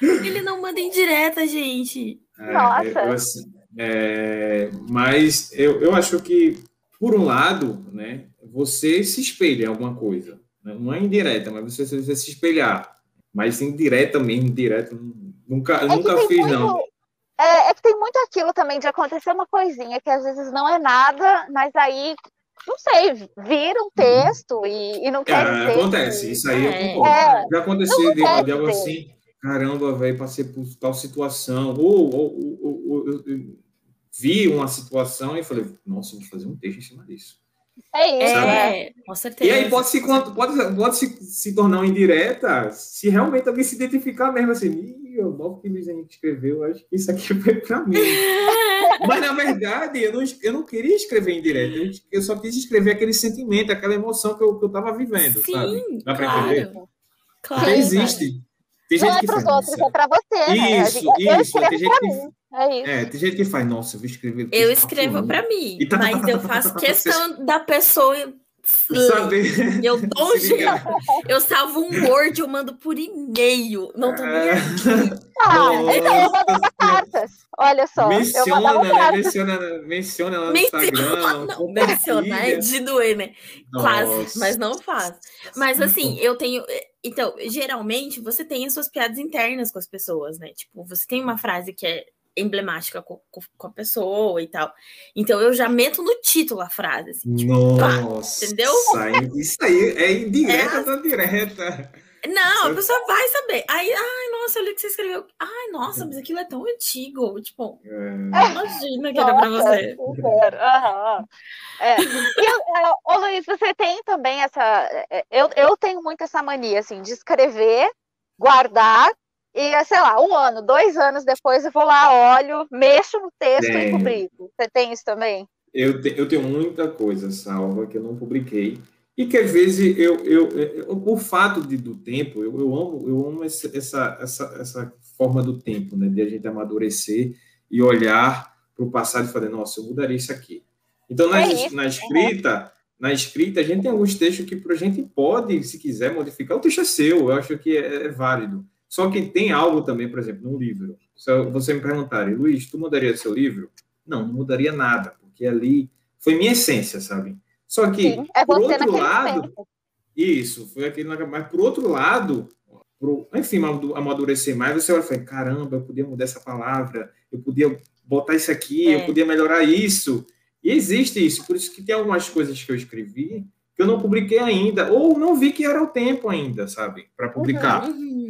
Ele não manda indireta, gente. É, Nossa. eu, assim, é, mas eu, eu acho que, por um lado, né, você se espelha em alguma coisa. né? Não é indireta, mas você, você se espelhar. Mas indireta mesmo, direta, nunca, É nunca fiz, muito- não. É, é que tem muito aquilo também de acontecer uma coisinha que às vezes não é nada, mas aí, não sei, vira um texto e, e não quer É, dizer. acontece, isso aí É. eu concordo. É. Já aconteceu de, algo assim, caramba, velho, passei por tal situação, ou, ou, ou- ou- eu- eu vi uma situação e falei, nossa, vou fazer um texto em cima disso. É isso, né? É, com certeza. E aí pode se, pode, pode se, se tornar uma indireta se realmente alguém se identificar mesmo assim, Ih, o novo que Luiz Henrique escreveu, acho que isso aqui foi para mim. Mas na verdade, eu não, eu não queria escrever indireta, eu, eu só quis escrever aquele sentimento, aquela emoção que eu, que eu tava vivendo, Sim, sabe? Dá pra claro. entender? Claro. Existe. Tem Não gente é que para os faz, outros, nossa, é para você, né? A Isso, gente- eu isso, escrevo tem gente pra que- mim. É isso. É, tem gente que faz, nossa, eu vou escrever. Eu escrevo pra mim, E tá, tá, tá, mas eu tá, tá, faço tá, tá, tá, questão da pessoa. Saber. Eu dou um jeito. Eu salvo um Word, eu mando por e-mail. Não tô nem É. aqui. Ah, então eu mandava cartas. Olha só, eu Menciona, mandava né? cartas. Menciona, menciona lá no Menciona, Instagram. não, mencionar é de doer, né? Quase, Nossa. mas não faz. Mas assim, eu tenho. Então, geralmente você tem as suas piadas internas com as pessoas, né? Tipo, você tem uma frase que é emblemática com, com- com a pessoa e tal. Então eu já meto no título a frase, assim. tipo, Nossa. entendeu? Isso aí é indireta da direta. Não, a pessoa vai saber. Aí, ai, nossa, eu li que você escreveu. Ai, nossa, mas aquilo é tão antigo. Tipo, É. imagina que era pra Nossa, você. super, aham. É. E, eu- é, ô Luiz, você tem também essa. é, Eu, eu tenho muito essa mania, assim, de escrever, guardar, e, sei lá, um ano, dois anos depois eu vou lá, olho, mexo no texto e Tenho. publico. Você tem isso também? Eu, te- eu tenho muita coisa salva que eu não publiquei. E que às vezes eu, eu, eu o fato de, do tempo, eu, eu amo, eu amo essa, essa, essa forma do tempo, né? De a gente amadurecer e olhar para o passado e falar, nossa, eu mudaria isso aqui. Então, na, É isso, na escrita, na escrita, a gente tem alguns textos que a gente pode, se quiser, modificar. O texto é seu, eu acho que é, é válido. Só que tem algo também, por exemplo, num livro. Se você me perguntar, Luiz, tu mudaria seu livro? Não, não mudaria nada, porque ali foi minha essência, sabe? Só que, Sim, é por outro lado, isso, foi aquele. Mas por outro lado, pro, enfim, amadu- amadurecer mais, você olha e fala: caramba, eu podia mudar essa palavra, eu podia botar isso aqui, É. eu podia melhorar isso. E existe isso, por isso que tem algumas coisas que eu escrevi que eu não publiquei ainda, ou não vi que era o tempo ainda, sabe, para publicar. Uhum.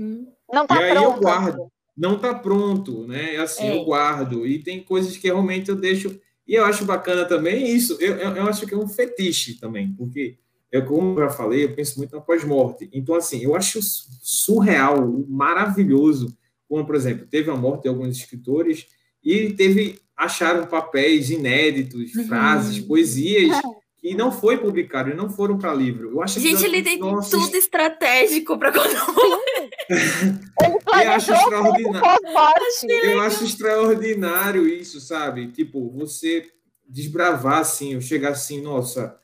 Não tá E aí pronto. eu guardo. Não está pronto, né? Assim, É. eu guardo. E tem coisas que realmente eu deixo. E eu acho bacana também isso. Eu, eu, eu acho que é um fetiche também, porque eu, como eu já falei, eu penso muito na pós-morte. Então, assim, eu acho surreal, maravilhoso. Como, por exemplo, teve a morte de alguns escritores e teve acharam papéis inéditos, Uhum. frases, poesias que não foi publicado e não foram para livro. Eu acho Gente, que ele tem tudo estratégico pra quando Ele acho planejou extraordinário. Eu acho extraordinário isso, sabe? Tipo, você desbravar assim, eu chegar assim, nossa,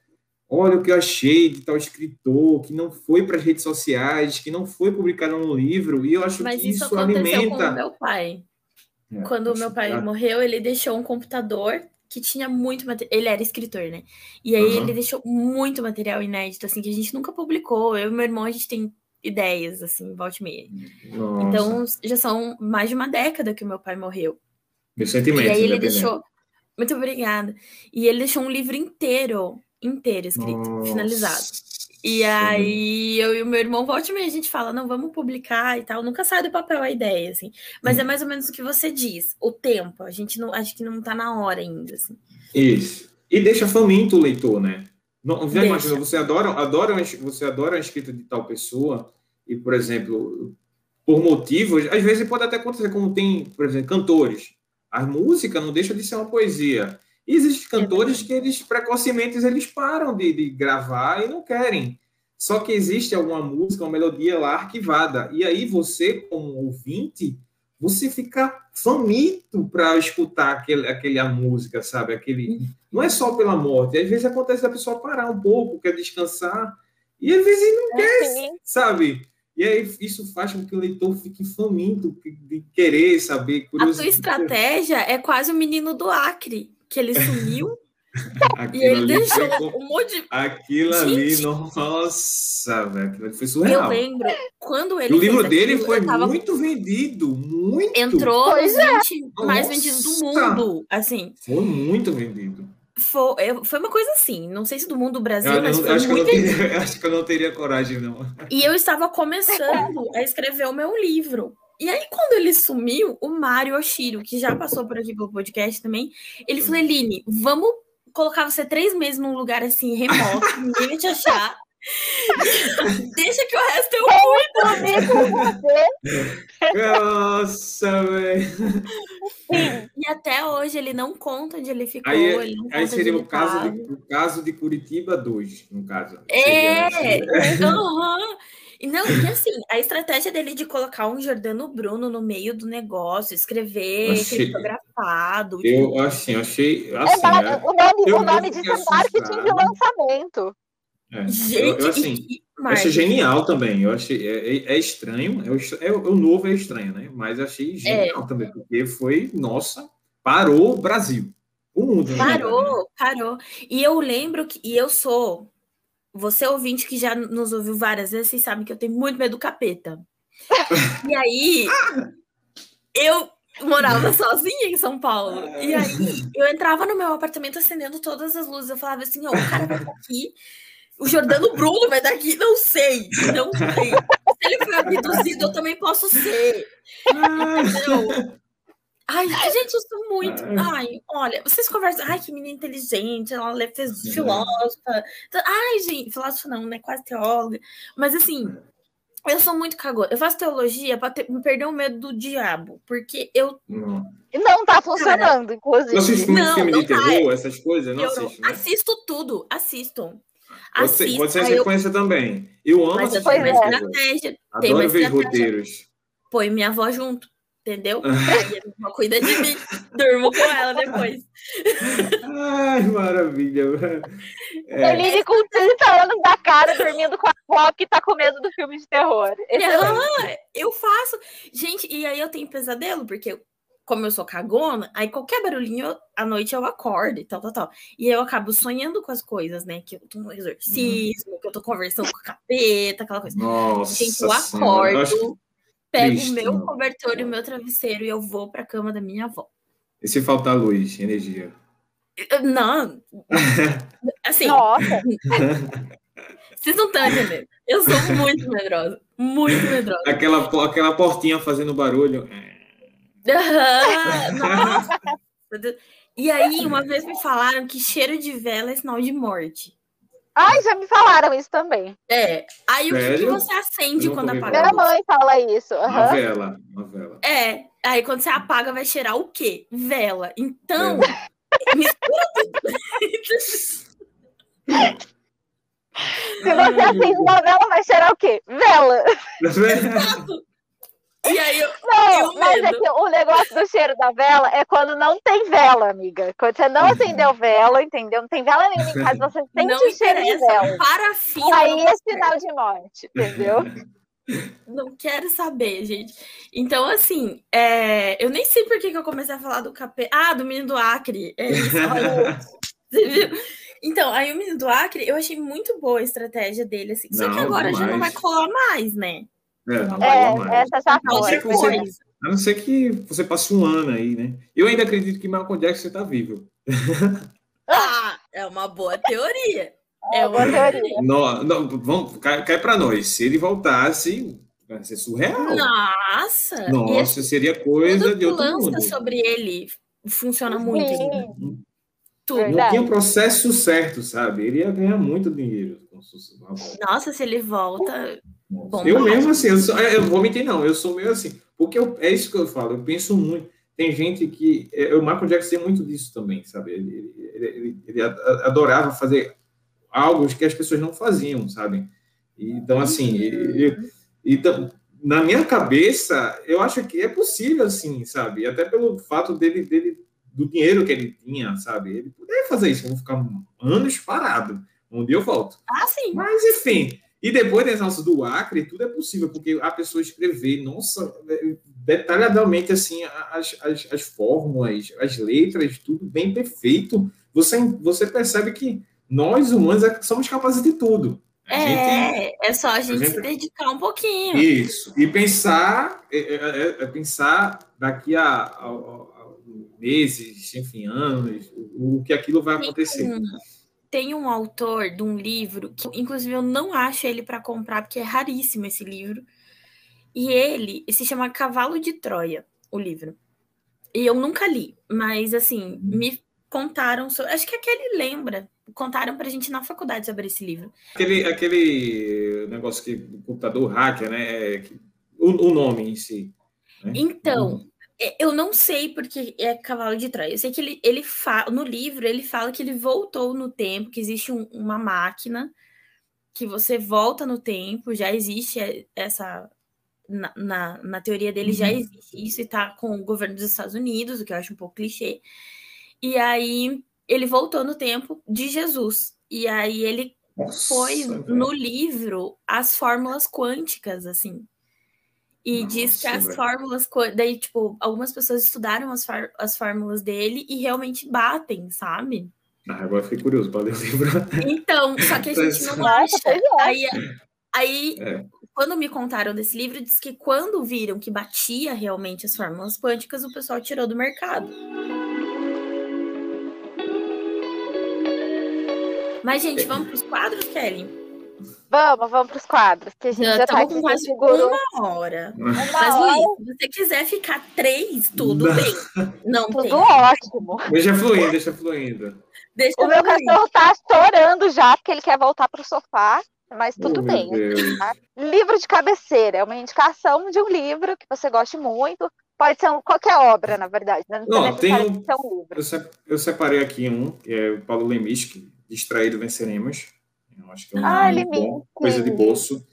olha o que eu achei de tal escritor, que não foi para as redes sociais, que não foi publicado no livro, e eu acho Mas que isso isso, aconteceu com alimenta. meu pai. É, Quando meu pai que- morreu, ele deixou um computador que tinha muito material. Ele era escritor, né? E aí Aham. ele deixou muito material inédito, assim, que a gente nunca publicou. Eu e meu irmão, a gente tem ideias, assim, volta e meia. Nossa, Então, já são mais de uma década que o meu pai morreu. meu E sentimento. aí ele deixou. Muito obrigada. E ele deixou um livro inteiro, inteiro escrito, Nossa. finalizado. E aí eu e o meu irmão, volta e a gente fala, não, vamos publicar e tal. Nunca sai do papel a ideia, assim. Mas é mais ou menos o que você diz, o tempo. A gente não, acho que não tá na hora ainda, assim. Isso. E deixa faminto o leitor, né? Não, já imagina, você adora, adora, você adora a escrita de tal pessoa e, por exemplo, por motivos, às vezes pode até acontecer, como tem, por exemplo, cantores. A música não deixa de ser uma poesia. E existem cantores que eles precocemente eles param de, de gravar e não querem. Só que existe alguma música, uma melodia lá arquivada. E aí você, como ouvinte, você fica faminto para escutar aquele, aquele a música, sabe? Aquele não é só pela morte. Às vezes acontece a pessoa parar um pouco, quer descansar e às vezes não é quer, sabe? E aí isso faz com que o leitor fique faminto de querer saber. A tua estratégia é quase o menino do Acre que ele sumiu. e ele deixou foi, um monte de. Aquilo Gente, ali, nossa, velho, aquilo foi surreal. Eu lembro quando ele. O livro dele aquilo, foi tava... muito vendido, muito. Entrou nos 20 é. mais vendidos do mundo, assim. Foi muito vendido. Foi, foi uma coisa assim, não sei se do mundo do Brasil, eu, mas foi acho muito... Que teria, acho que eu não teria coragem, não. E eu estava começando a escrever o meu livro. E aí, quando ele sumiu, o Mário Oshiro, que já passou por aqui pelo podcast também, ele falou: Eline, vamos colocar você três meses num lugar assim, remoto, ninguém vai te achar. Deixa que o resto eu cuido. Nossa, velho. E até hoje ele não conta onde ele ficou. Aí, ele aí seria o caso, de, o caso de Curitiba 2, no caso. É, seria, uhum. E não, e assim, a estratégia dele de colocar um Jordano Bruno no meio do negócio, escrever achei, criptografado. Eu, tipo... assim, achei. Assim, é, o nome, o nome disso é marketing de lançamento. É, Gente, eu, eu, assim, eu achei genial também. Eu achei é, é, é estranho, é, é, o novo é estranho, né? Mas achei genial é. também, porque foi, nossa, parou o Brasil. O mundo. Parou, né? parou. E eu lembro que, e eu sou você ouvinte que já nos ouviu várias vezes, vocês sabem que eu tenho muito medo do capeta. e aí, eu morava sozinha em São Paulo. E aí, eu entrava no meu apartamento acendendo todas as luzes. Eu falava assim: ó, o cara vai daqui. O Jordano Bruno vai daqui, não sei, não sei. Se ele foi abduzido, eu também posso ser. Entendeu? Ai, gente, eu sou muito. Ai, olha, vocês conversam. Ai, que menina inteligente, ela fez filósofa. Ai, gente, filósofa não, né? Quase teóloga. Mas assim, eu sou muito cagona. Eu faço teologia para me perder o medo do diabo, porque eu. Não, não tá funcionando, Cara, inclusive. Não assiste muito filme de tá. terror, essas coisas? Não eu assiste, né? Assisto tudo, assisto. Pode ser, pode ser sequência eu... também. Eu amo Mas assistir. Estratégia. Adoro ver roteiros. Põe minha avó junto entendeu? Aí a cuida de mim, durmo com ela depois. Ai, maravilha. É. Eline com 30 anos da cara, dormindo com a avó que tá com medo do filme de terror. Ah, eu faço. Gente, e aí eu tenho pesadelo, porque como eu sou cagona, aí qualquer barulhinho à noite eu acordo e tal, tal, tal. E eu acabo sonhando com as coisas, né? Que eu tô no exorcismo, uhum. que eu tô conversando com o capeta, aquela coisa. Nossa, Gente, eu acordo pego Triste, o meu não. cobertor e o meu travesseiro e eu vou para a cama da minha avó. E se faltar luz, energia? Não. Assim. Nossa. Vocês não estão entendendo. Eu sou muito medrosa. Muito medrosa. Aquela, aquela portinha fazendo barulho. nossa. E aí, uma vez me falaram que cheiro de vela é sinal de morte. Ai, já me falaram isso também. É. Aí Sério? o que, que, você acende quando apaga? Minha mãe fala isso. Uhum. Uma vela, uma vela. É. Aí quando você apaga, vai cheirar o quê? Vela. Então, mistura tudo. Se você acende uma vela, vai cheirar o quê? Vela. Exato. E aí eu, não, eu mas é que o negócio do cheiro da vela é quando não tem vela, amiga. Quando você não acendeu vela, entendeu? Não tem vela nenhuma em casa, você sente o cheiro de vela. Parafina. Aí é sinal de morte, entendeu? Não quero saber, gente. Então, assim, é... eu nem sei por que, que eu comecei a falar do capeta. Ah, do menino do Acre. É isso. Você viu? Então, aí o menino do Acre, eu achei muito boa a estratégia dele, assim. Só que agora já não vai colar mais, né? É, é essa já foi. Você, a não ser que você passe um ano aí, né? Eu ainda acredito que Michael Jackson está vivo. Ah, é uma boa teoria. É, uma boa teoria. Não, não, vamos, cai, cai para nós. Se ele voltasse, vai ser surreal. Nossa! Nossa, seria coisa de outro lança mundo. sobre ele funciona muito. Sim. Tudo. Não tinha o processo certo, sabe? Ele ia ganhar muito dinheiro. Nossa, se ele volta. Eu mesmo assim, eu, sou, eu vou mentir, não, eu sou meio assim. Porque eu, é isso que eu falo, eu penso muito. Tem gente que. É, o Michael Jackson tem muito disso também, sabe? Ele, ele, ele, ele adorava fazer algo que as pessoas não faziam, sabe? Então, assim, ele, então, na minha cabeça, eu acho que é possível, assim, sabe? Até pelo fato dele, dele do dinheiro que ele tinha, sabe? Ele poderia fazer isso, eu vou ficar anos parado. Um dia eu volto. Ah, sim. Mas, enfim. E depois das nossas do Acre, tudo é possível, porque a pessoa escrever, nossa, detalhadamente, assim, as, as, as fórmulas, as letras, tudo bem perfeito. Você, você percebe que nós, humanos, é somos capazes de tudo. A é, gente, é só a gente, a gente, se dedicar um pouquinho. Isso. E pensar, é, é, é, é pensar daqui a, a, a, meses, enfim, anos, o, o que aquilo vai acontecer. Tem, tem um autor de um livro, que inclusive eu não acho ele para comprar, porque é raríssimo esse livro. E ele se chama Cavalo de Troia, o livro. E eu nunca li, mas assim, me contaram sobre. Acho que aquele lembra contaram pra gente na faculdade sobre esse livro. Aquele, aquele negócio que o computador hacker, né? É, o, o nome em si. Né? Então, é, eu não sei porque é cavalo de Troia. Eu sei que ele, ele fala, no livro, ele fala que ele voltou no tempo, que existe um, uma máquina que você volta no tempo, já existe essa. Na, na, na teoria dele, uhum. já existe isso e tá com o governo dos Estados Unidos, o que eu acho um pouco clichê. E aí ele voltou no tempo de Jesus. E aí ele Nossa, foi no livro as fórmulas quânticas, assim. E Nossa, diz que as velho. fórmulas. Daí, tipo, algumas pessoas estudaram as, as fórmulas dele e realmente batem, sabe? Ah, agora fiquei curioso para ler o livro. Então, só que a gente não acha. Aí, aí é. quando me contaram desse livro, diz que quando viram que batia realmente as fórmulas quânticas, o pessoal tirou do mercado. Mas, gente, vamos para os quadros, Kelly? Vamos, vamos para os quadros, que a gente já, já tá com quase seguro. uma hora. Uma Mas, hora. Luiz, se você quiser ficar três, tudo não. bem. Não tudo tem. ótimo. Deixa fluindo, deixa fluindo. Deixa o meu cachorro tá chorando já, porque ele quer voltar para o sofá. Mas tudo oh, bem. Tá? Livro de cabeceira é uma indicação de um livro que você goste muito. Pode ser um, qualquer obra, na verdade. Né? Não, Não tem um, um eu, separei aqui um, que é o Paulo Lemisque, Distraído Venceremos. Eu acho que é um ah, bom, coisa de bolso.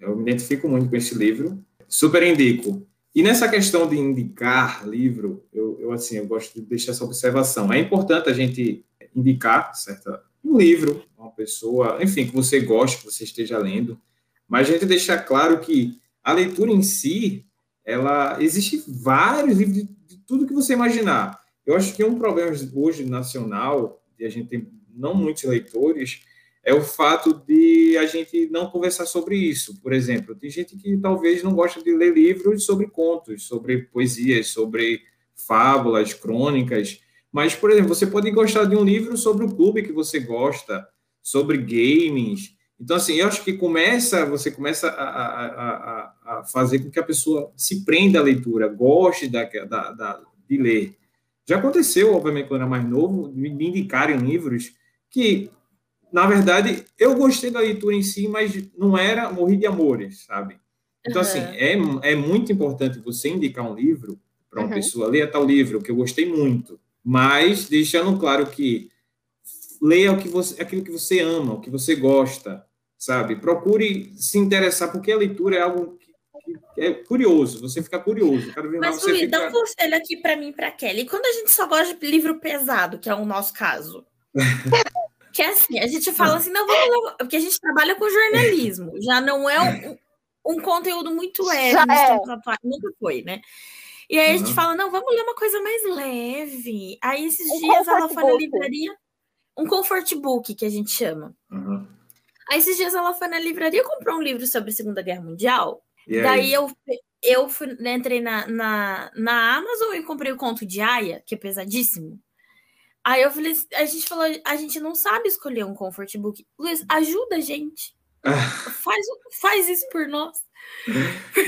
Eu me identifico muito com esse livro. Super indico. E nessa questão de indicar livro, eu, eu assim, eu gosto de deixar essa observação. É importante a gente indicar certa, um livro, uma pessoa, enfim, que você goste, que você esteja lendo, mas a gente deixar claro que a leitura em si, ela existe vários livros de, de tudo que você imaginar. Eu acho que um problema hoje nacional, e a gente tem não muitos leitores, é o fato de a gente não conversar sobre isso. Por exemplo, tem gente que talvez não gosta de ler livros sobre contos, sobre poesias, sobre fábulas, crônicas, mas, por exemplo, você pode gostar de um livro sobre o clube que você gosta, sobre games. Então, assim, eu acho que começa, você começa a, a, a, a fazer com que a pessoa se prenda à leitura, goste da, da, da, de ler. Já aconteceu, obviamente, quando era mais novo, me indicarem livros que, na verdade, eu gostei da leitura em si, mas não era morrer de amores, sabe? Então, uhum. assim, é, é muito importante você indicar um livro para uma uhum. pessoa, ler tal livro que eu gostei muito, mas deixando claro que leia o que você, aquilo que você ama, o que você gosta, sabe? Procure se interessar, porque a leitura é algo que, que é curioso, você fica curioso. Cada vez Mas, Luiz, fica... dá um conselho aqui para mim e para Kelly. Quando a gente só gosta de livro pesado, que é o nosso caso, que é assim, a gente fala assim, não, vamos porque a gente trabalha com jornalismo, já não é um, um conteúdo muito leve, é. nunca foi, né? E aí uhum. a gente fala, não, vamos ler uma coisa mais leve. Aí esses um dias ela foi na livraria, um comfort book que a gente chama. Uhum. Aí esses dias ela foi na livraria, comprou um livro sobre a Segunda Guerra Mundial. E Daí aí? eu, eu fui, né, entrei na, na, na Amazon e comprei o conto de Aya, que é pesadíssimo. Aí eu falei, a gente falou, a gente não sabe escolher um comfort book. Luiz, ajuda a gente. faz, faz isso por nós.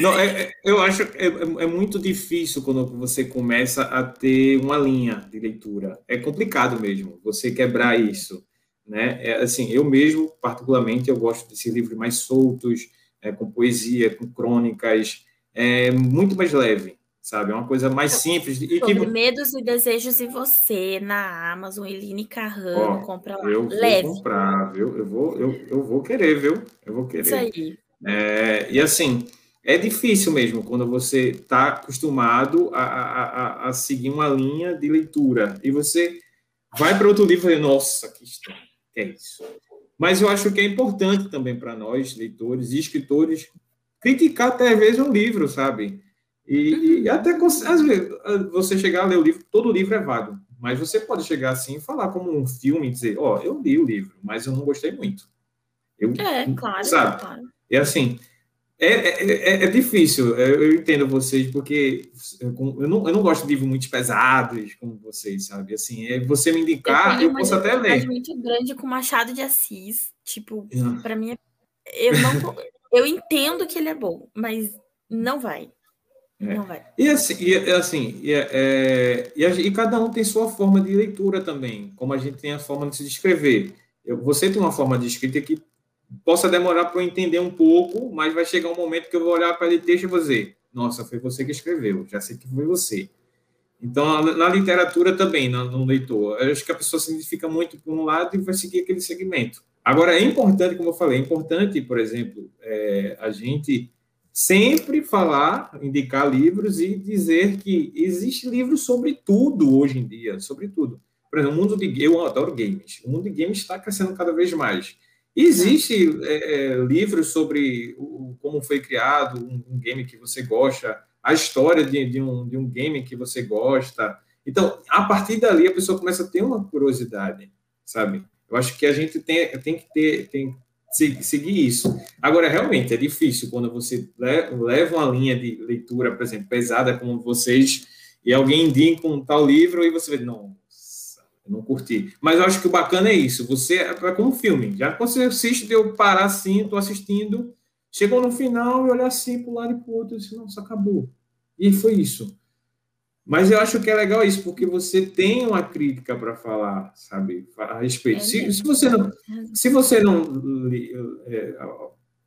Não, é, é eu acho que é, é, muito difícil quando você começa a ter uma linha de leitura. É complicado mesmo você quebrar isso, né? É, assim, eu mesmo, particularmente, eu gosto desses livros mais soltos, é, com poesia, com crônicas, é muito mais leve, sabe? É uma coisa mais simples. E Sobre que... Medos e Desejos e Você, na Amazon, Eline Carrano, oh, compra lá. Eu leve. vou comprar, viu? Eu vou, eu, eu vou querer, viu? Eu vou querer. Isso aí. É, e assim, é difícil mesmo quando você está acostumado a, a, a, seguir uma linha de leitura e você vai para outro livro e nossa, que estranho, é isso? Mas eu acho que é importante também para nós, leitores e escritores, criticar até às vezes um livro, sabe? E, e uhum. até às vezes você chegar a ler o livro, todo livro é vago, mas você pode chegar assim e falar como um filme e dizer, ó, oh, eu li o livro, mas eu não gostei muito. Eu, é, claro, sabe? claro. E assim, é, é, é, é, difícil, eu entendo vocês, porque eu não, eu não gosto de livros muito pesados como vocês, sabe? Assim, é você me indicar, eu, eu posso até ler. muito grande com Machado de Assis, tipo, ah. para mim, eu não, eu entendo que ele é bom, mas não vai. É. Não vai. E assim, e, assim e, é, e, e, cada um tem sua forma de leitura também, como a gente tem a forma de se descrever. Eu, você tem uma forma de escrita que possa demorar para eu entender um pouco, mas vai chegar um momento que eu vou olhar para ele texto e vou dizer, nossa, foi você que escreveu, já sei que foi você. Então, na literatura também, no leitor, eu acho que a pessoa se identifica muito por um lado e vai seguir aquele segmento. Agora, é importante, como eu falei, é importante, por exemplo, é, a gente sempre falar, indicar livros e dizer que existe livros sobre tudo hoje em dia, sobre tudo. Por exemplo, o mundo de eu adoro games. O mundo de games está crescendo cada vez mais. Existe é, é, livros sobre o, como foi criado um, um, game que você gosta, a história de, de, um, de um game que você gosta. Então, a partir dali, a pessoa começa a ter uma curiosidade, sabe? Eu acho que a gente tem, tem que ter, tem seguir isso. Agora, realmente, é difícil quando você leva uma linha de leitura, por exemplo, pesada como vocês, e alguém indica um tal livro e você vê, não, eu não curti. Mas eu acho que o bacana é isso. Você é como um filme. Já quando você assiste, deu parar assim, estou assistindo, chegou no final e olhar assim para o lado e para o outro, e disse, nossa, acabou. E foi isso. Mas eu acho que é legal isso, porque você tem uma crítica para falar, sabe, a respeito. É se, se, você não, se você não é,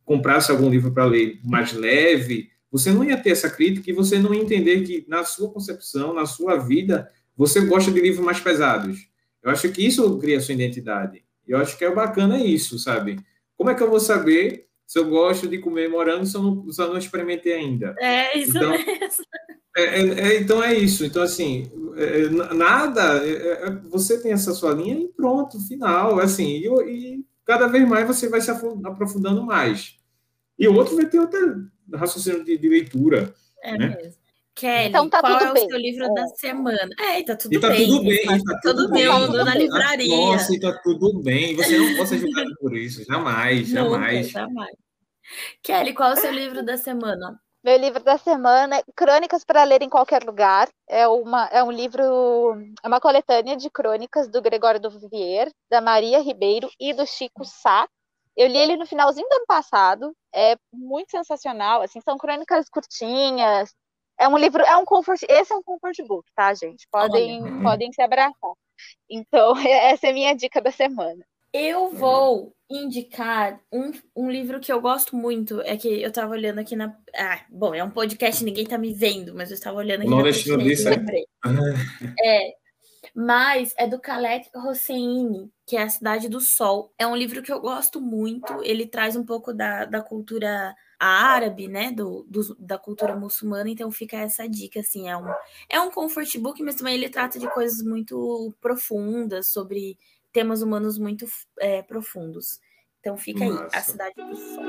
comprasse algum livro para ler mais leve, você não ia ter essa crítica e você não ia entender que, na sua concepção, na sua vida, você gosta de livros mais pesados. Eu acho que isso cria sua identidade. Eu acho que é bacana isso, sabe? Como é que eu vou saber se eu gosto de comer morango se eu não, não experimentei ainda? É, isso então, mesmo. É, é, é, então é isso. Então, assim, é, nada, é, você tem essa sua linha e pronto, final. Assim, e, e cada vez mais você vai se aprofundando mais. E o outro vai ter outro raciocínio de, de leitura. É né? mesmo. Kelly, então, tá qual é bem. o seu livro é. da semana? É, tá tudo tá bem. Tudo bem tá, tá tudo, tudo bem, eu tô na livraria. Nossa, tá tudo bem. Você não pode ser julgado por isso, jamais, jamais. Nunca, jamais. Kelly, qual é o seu livro da semana? Meu livro da semana é Crônicas para Ler em Qualquer Lugar. É, uma, é um livro, é uma coletânea de crônicas do Gregório do Vivier, da Maria Ribeiro e do Chico Sá. Eu li ele no finalzinho do ano passado. É muito sensacional. Assim, são crônicas curtinhas, é um livro, é um comfort, esse é um comfort book, tá, gente? Podem, Olha. podem se abraçar. Então, essa é a minha dica da semana. Eu vou indicar um, um livro que eu gosto muito. É que eu tava olhando aqui na. Ah, bom, é um podcast, ninguém tá me vendo, mas eu estava olhando aqui Não na. Não disso, é. Mas é do Khaled Hosseini, que é A Cidade do Sol. É um livro que eu gosto muito. Ele traz um pouco da, da cultura árabe, né, do, do, da cultura muçulmana, então fica essa dica, assim, é um, é um comfort book, mas também ele trata de coisas muito profundas, sobre temas humanos muito é, profundos. Então fica Nossa. aí, A Cidade do Sol.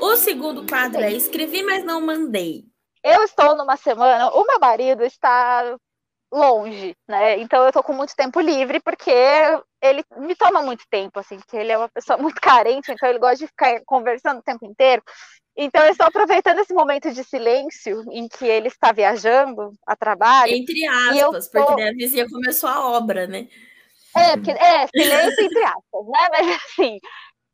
O segundo quadro é Escrevi, mas não mandei. Eu estou numa semana, o meu marido está longe, né? Então eu tô com muito tempo livre porque ele me toma muito tempo, assim, que ele é uma pessoa muito carente, então ele gosta de ficar conversando o tempo inteiro. Então eu estou aproveitando esse momento de silêncio em que ele está viajando a trabalho. Entre aspas, tô... porque a vizinha começou a obra, né? É, porque, é, silêncio entre aspas, né? Mas assim,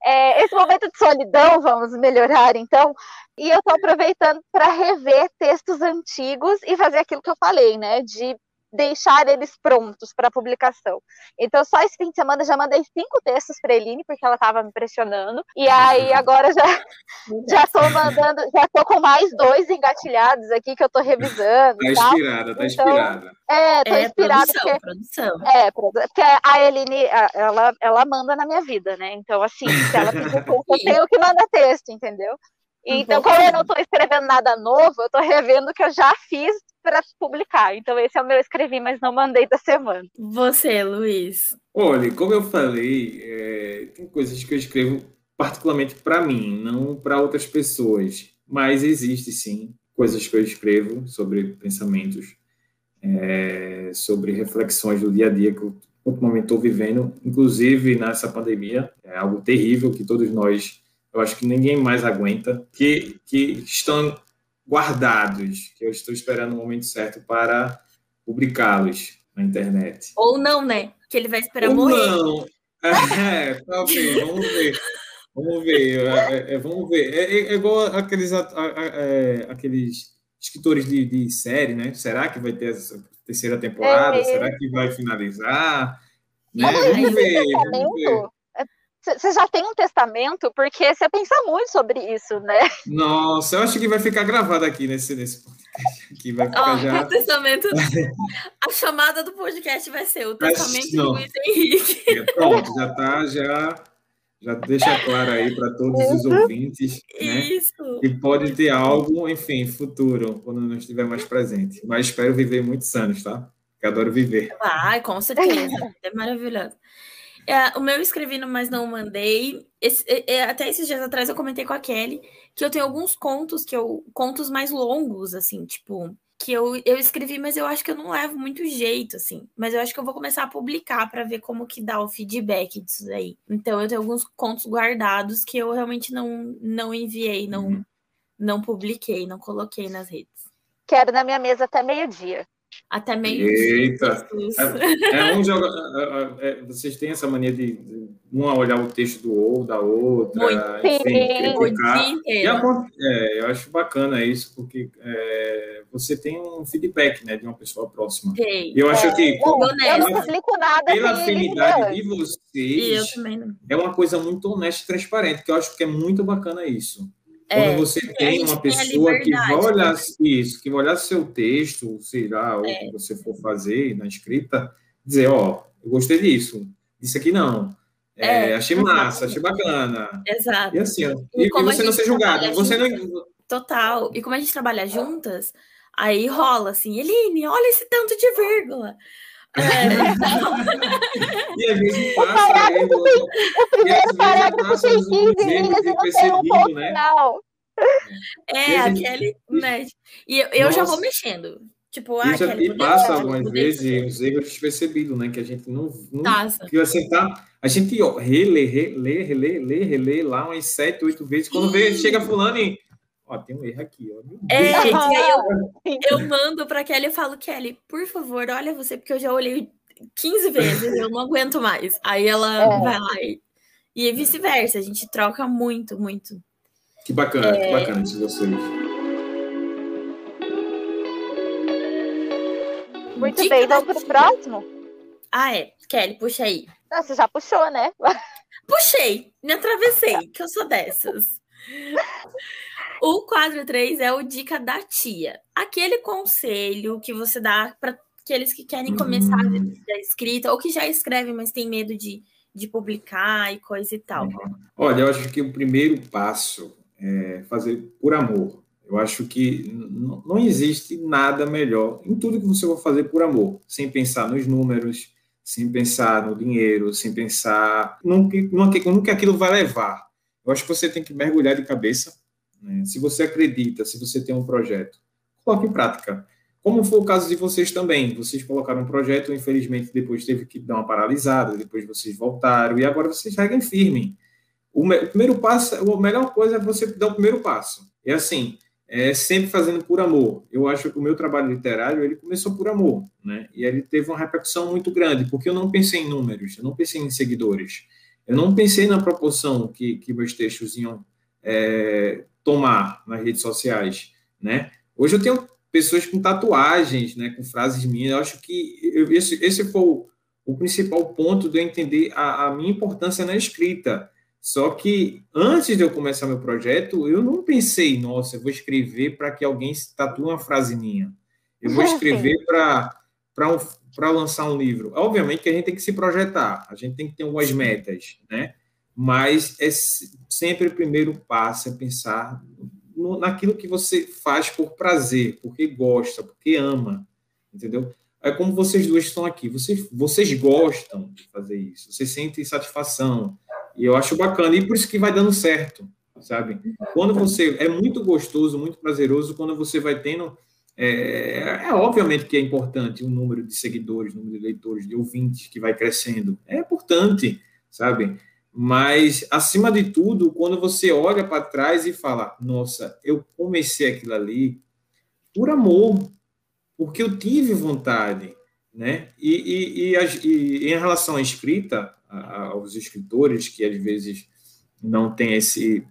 é, esse momento de solidão, vamos melhorar então. E eu estou aproveitando para rever textos antigos e fazer aquilo que eu falei, né? De deixar eles prontos para publicação. Então, só esse fim de semana já mandei cinco textos para Eline, porque ela estava me pressionando. E aí, agora já já estou mandando, já estou com mais dois engatilhados aqui que eu estou revisando. Tá inspirada, tá então, inspirada. É, tô é, inspirada. Produção, porque, produção. É, porque a Eline, ela, ela manda na minha vida, né? Então, assim, se ela pedir texto, eu tenho que mandar texto, entendeu? Então, como eu não estou escrevendo nada novo, eu estou revendo o que eu já fiz para publicar. Então, esse é o meu escrevi, mas não mandei da semana. Você, Luiz. Olha, como eu falei, é, tem coisas que eu escrevo particularmente para mim, não para outras pessoas. Mas existe sim coisas que eu escrevo sobre pensamentos, é, sobre reflexões do dia a dia que eu ultimamente estou vivendo, inclusive nessa pandemia. É algo terrível que todos nós eu acho que ninguém mais aguenta, que, que estão guardados, que eu estou esperando o momento certo para publicá-los na internet. Ou não, né? Que ele vai esperar Ou morrer. Não. É, talvez, vamos ver. Vamos ver, é, é, é vamos ver. É, é, é igual aqueles, é, aqueles escritores de, de, série, né? Será que vai ter essa terceira temporada? Será que vai finalizar? Né? Vamos ver, vamos ver. Você já tem um testamento? Porque você pensa muito sobre isso, né? Nossa, eu acho que vai ficar gravado aqui nesse, nesse podcast. Aqui vai ficar oh, já... O testamento. a chamada do podcast vai ser o testamento de Luiz Henrique. Pronto, já tá, já. Já deixa claro aí para todos os ouvintes né? Isso. que pode ter algo, enfim, futuro, quando não estiver mais presente. Mas espero viver muitos anos, tá? Que adoro viver. Ai, com certeza. É maravilhoso. É, o meu escrevi no Mas Não Mandei. Esse, é, é, até esses dias atrás eu comentei com a Kelly que eu tenho alguns contos que eu. contos mais longos, assim, tipo. Que eu, eu escrevi, mas eu acho que eu não levo muito jeito, assim. Mas eu acho que eu vou começar a publicar para ver como que dá o feedback disso daí. Então eu tenho alguns contos guardados que eu realmente não, não enviei, não, uhum. não publiquei, não coloquei nas redes. Quero na minha mesa até meio-dia. Até meio Eita! É, é um joga, é, é, vocês têm essa mania de, de uma olhar o texto do ou da outra, Muito enfim, criticar. E a, é, eu acho bacana isso, porque é, você tem um feedback né, de uma pessoa próxima. Sim. Eu acho que como, eu não explico nada pela afinidade de vocês, é uma coisa muito honesta e transparente, que eu acho que é muito bacana isso. Quando é, você tem uma pessoa tem que vai olhar isso, que vai olhar seu texto, sei lá, o é. que você for fazer na escrita, dizer, ó, eu gostei disso, isso aqui não. É, é achei massa, achei bacana. Exato. E assim, e, e você não ser julgado. Você não... Total. E como a gente trabalha juntas, aí rola assim, Eline, olha esse tanto de vírgula. É. e às vezes passa. Aí, o primeiro parágrafo tem 15 linhas e você tem um ponto né? final. É, aquele. Né? E eu, eu já vou mexendo. Tipo, ah, Isso aqui passa algumas vezes os erros despercebidos, né? Que a gente não. não Passa. Que você tá, a gente ó, relê, relê, relê, relê, relê lá umas sete, oito vezes. Quando vê, chega fulano e ó, tem um erro aqui, ó. É, e aí eu, eu mando para Kelly e falo, Kelly, por favor, olha você, porque eu já olhei 15 vezes, eu não aguento mais. Aí ela é. vai lá e, e vice-versa, a gente troca muito, muito. Que bacana, é... que bacana isso vocês. Muito Dica bem, vamos pro próximo? Ah, é. Kelly, puxa aí. Ah, você já puxou, né? Puxei, me atravessei, que eu sou dessas. O quadro 3 é o Dica da Tia. Aquele conselho que você dá para aqueles que querem começar uhum. a escrita ou que já escrevem, mas tem medo de, de publicar e coisa e tal. Uhum. Olha, eu acho que o primeiro passo é fazer por amor. Eu acho que não existe nada melhor em tudo que você for fazer por amor, sem pensar nos números, sem pensar no dinheiro, sem pensar no que, no que, no que aquilo vai levar. Eu acho que você tem que mergulhar de cabeça né? Se você acredita, se você tem um projeto, coloque em prática. Como foi o caso de vocês também. Vocês colocaram um projeto, infelizmente depois teve que dar uma paralisada, depois vocês voltaram, e agora vocês seguem firme. O, o primeiro passo, a melhor coisa é você dar o primeiro passo. É assim, é sempre fazendo por amor. Eu acho que o meu trabalho literário ele começou por amor, né? E ele teve uma repercussão muito grande, porque eu não pensei em números, eu não pensei em seguidores. Eu não pensei na proporção que, que meus textos iam é, tomar nas redes sociais, né? Hoje eu tenho pessoas com tatuagens, né, com frases minhas. Eu acho que eu, esse, esse foi o, o, principal ponto de eu entender a, a minha importância na escrita. Só que antes de eu começar meu projeto, eu não pensei, nossa, eu vou escrever para que alguém tatue uma frase minha. Eu vou escrever para um, lançar um livro. Obviamente que a gente tem que se projetar, a gente tem que ter algumas metas, né? Mas é sempre o primeiro passo é pensar no, naquilo que você faz por prazer, porque gosta, porque ama, entendeu? É como vocês duas estão aqui, vocês, vocês gostam de fazer isso, vocês sentem satisfação, e eu acho bacana, e por isso que vai dando certo, sabe? Quando você, é muito gostoso, muito prazeroso, quando você vai tendo, é, é obviamente que é importante o número de seguidores, o número de leitores, de ouvintes que vai crescendo, é importante, sabe? Mas, acima de tudo, quando você olha para trás e fala: Nossa, eu comecei aquilo ali por amor, porque eu tive vontade. Né? E, e, e, e em relação à escrita, aos escritores que às vezes não têm esse,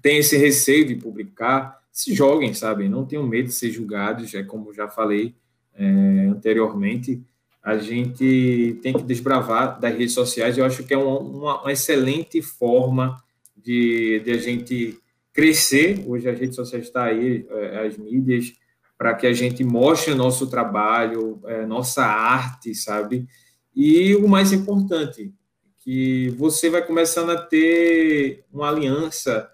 tem esse receio de publicar, se joguem, sabe? Não tenham medo de ser julgados, é como já falei é, anteriormente a gente tem que desbravar das redes sociais. Eu acho que é uma, uma, excelente forma de, de, a gente crescer. Hoje as redes sociais estão aí, é, as mídias, para que a gente mostre o nosso trabalho, é, nossa arte, sabe? E o mais importante, que você vai começando a ter uma aliança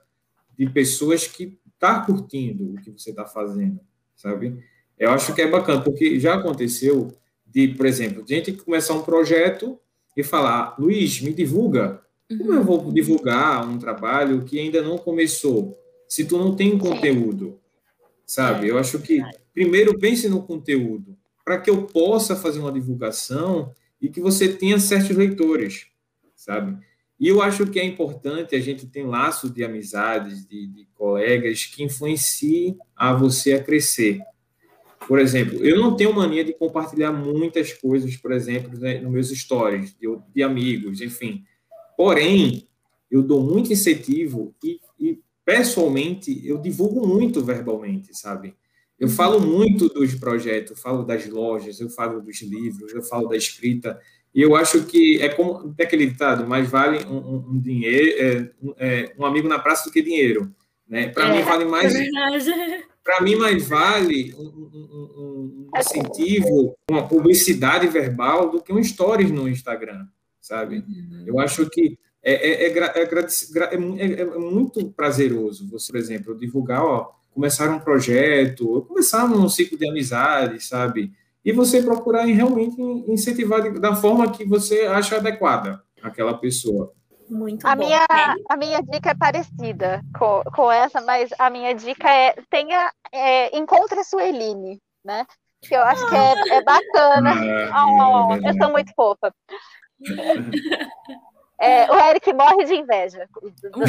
de pessoas que tá curtindo o que você está fazendo, sabe? Eu acho que é bacana, porque já aconteceu de, por exemplo, de gente começar um projeto e falar, Luiz, me divulga. Uhum. Como eu vou divulgar um trabalho que ainda não começou, se tu não tem conteúdo? Sabe? Eu acho que primeiro pense no conteúdo, para que eu possa fazer uma divulgação e que você tenha certos leitores, sabe? E eu acho que é importante a gente ter laço de amizades, de, de colegas que influenciem a você a crescer. Por exemplo, eu não tenho mania de compartilhar muitas coisas, por exemplo, né, nos meus stories, de, de, amigos, enfim. Porém, eu dou muito incentivo e, e, pessoalmente, eu divulgo muito verbalmente, sabe? Eu falo muito dos projetos, eu falo das lojas, eu falo dos livros, eu falo da escrita. E eu acho que é como é aquele ditado, mais vale um, um, um dinheiro, é, é, um amigo na praça do que dinheiro. Né? Para é, mim vale mais. É para mim, mais vale um, um, um, incentivo, uma publicidade verbal do que um stories no Instagram, sabe? Uhum. Eu acho que é, é, é, é, é, muito prazeroso você, por exemplo, divulgar, ó, começar um projeto, começar um ciclo de amizade, sabe? E você procurar realmente incentivar da forma que você acha adequada aquela pessoa. Muito a bom. Minha, a minha dica é parecida com, com essa, mas a minha dica é tenha, é, encontre a Sueline, né? Que eu acho que é, é bacana. Oh, eu sou muito fofa. É, o Eric morre de inveja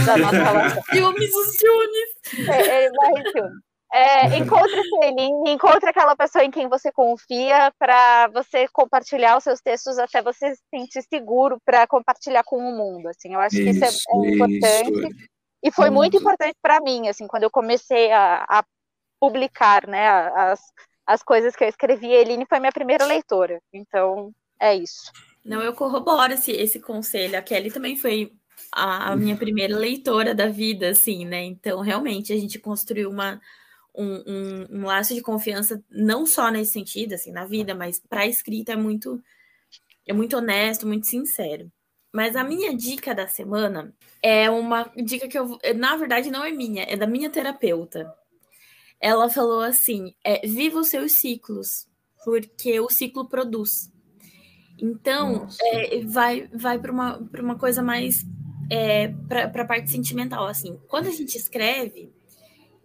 da nossa relação. Ciúmes, os ciúmes. É, ele morre de ciúmes. É, encontre ele, encontre aquela pessoa em quem você confia para você compartilhar os seus textos até você se sentir seguro para compartilhar com o mundo. Assim, eu acho isso, que isso é, é importante isso. e foi muito, muito importante para mim, assim, quando eu comecei a, a publicar, né, as, as coisas que eu escrevi. A Eline foi minha primeira leitora, então é isso. Não, eu corroboro esse, esse conselho. A Kelly também foi a, a minha primeira leitora da vida, assim, né? Então, realmente, a gente construiu uma um, um, um, laço de confiança, não só nesse sentido, assim, na vida, mas para a escrita é muito, é muito honesto, muito sincero. Mas a minha dica da semana é uma dica que eu, na verdade, não é minha, é da minha terapeuta. Ela falou assim: é, viva os seus ciclos, porque o ciclo produz. Então, é, vai, vai para uma, uma coisa mais é, para a parte sentimental. Assim, quando a gente escreve,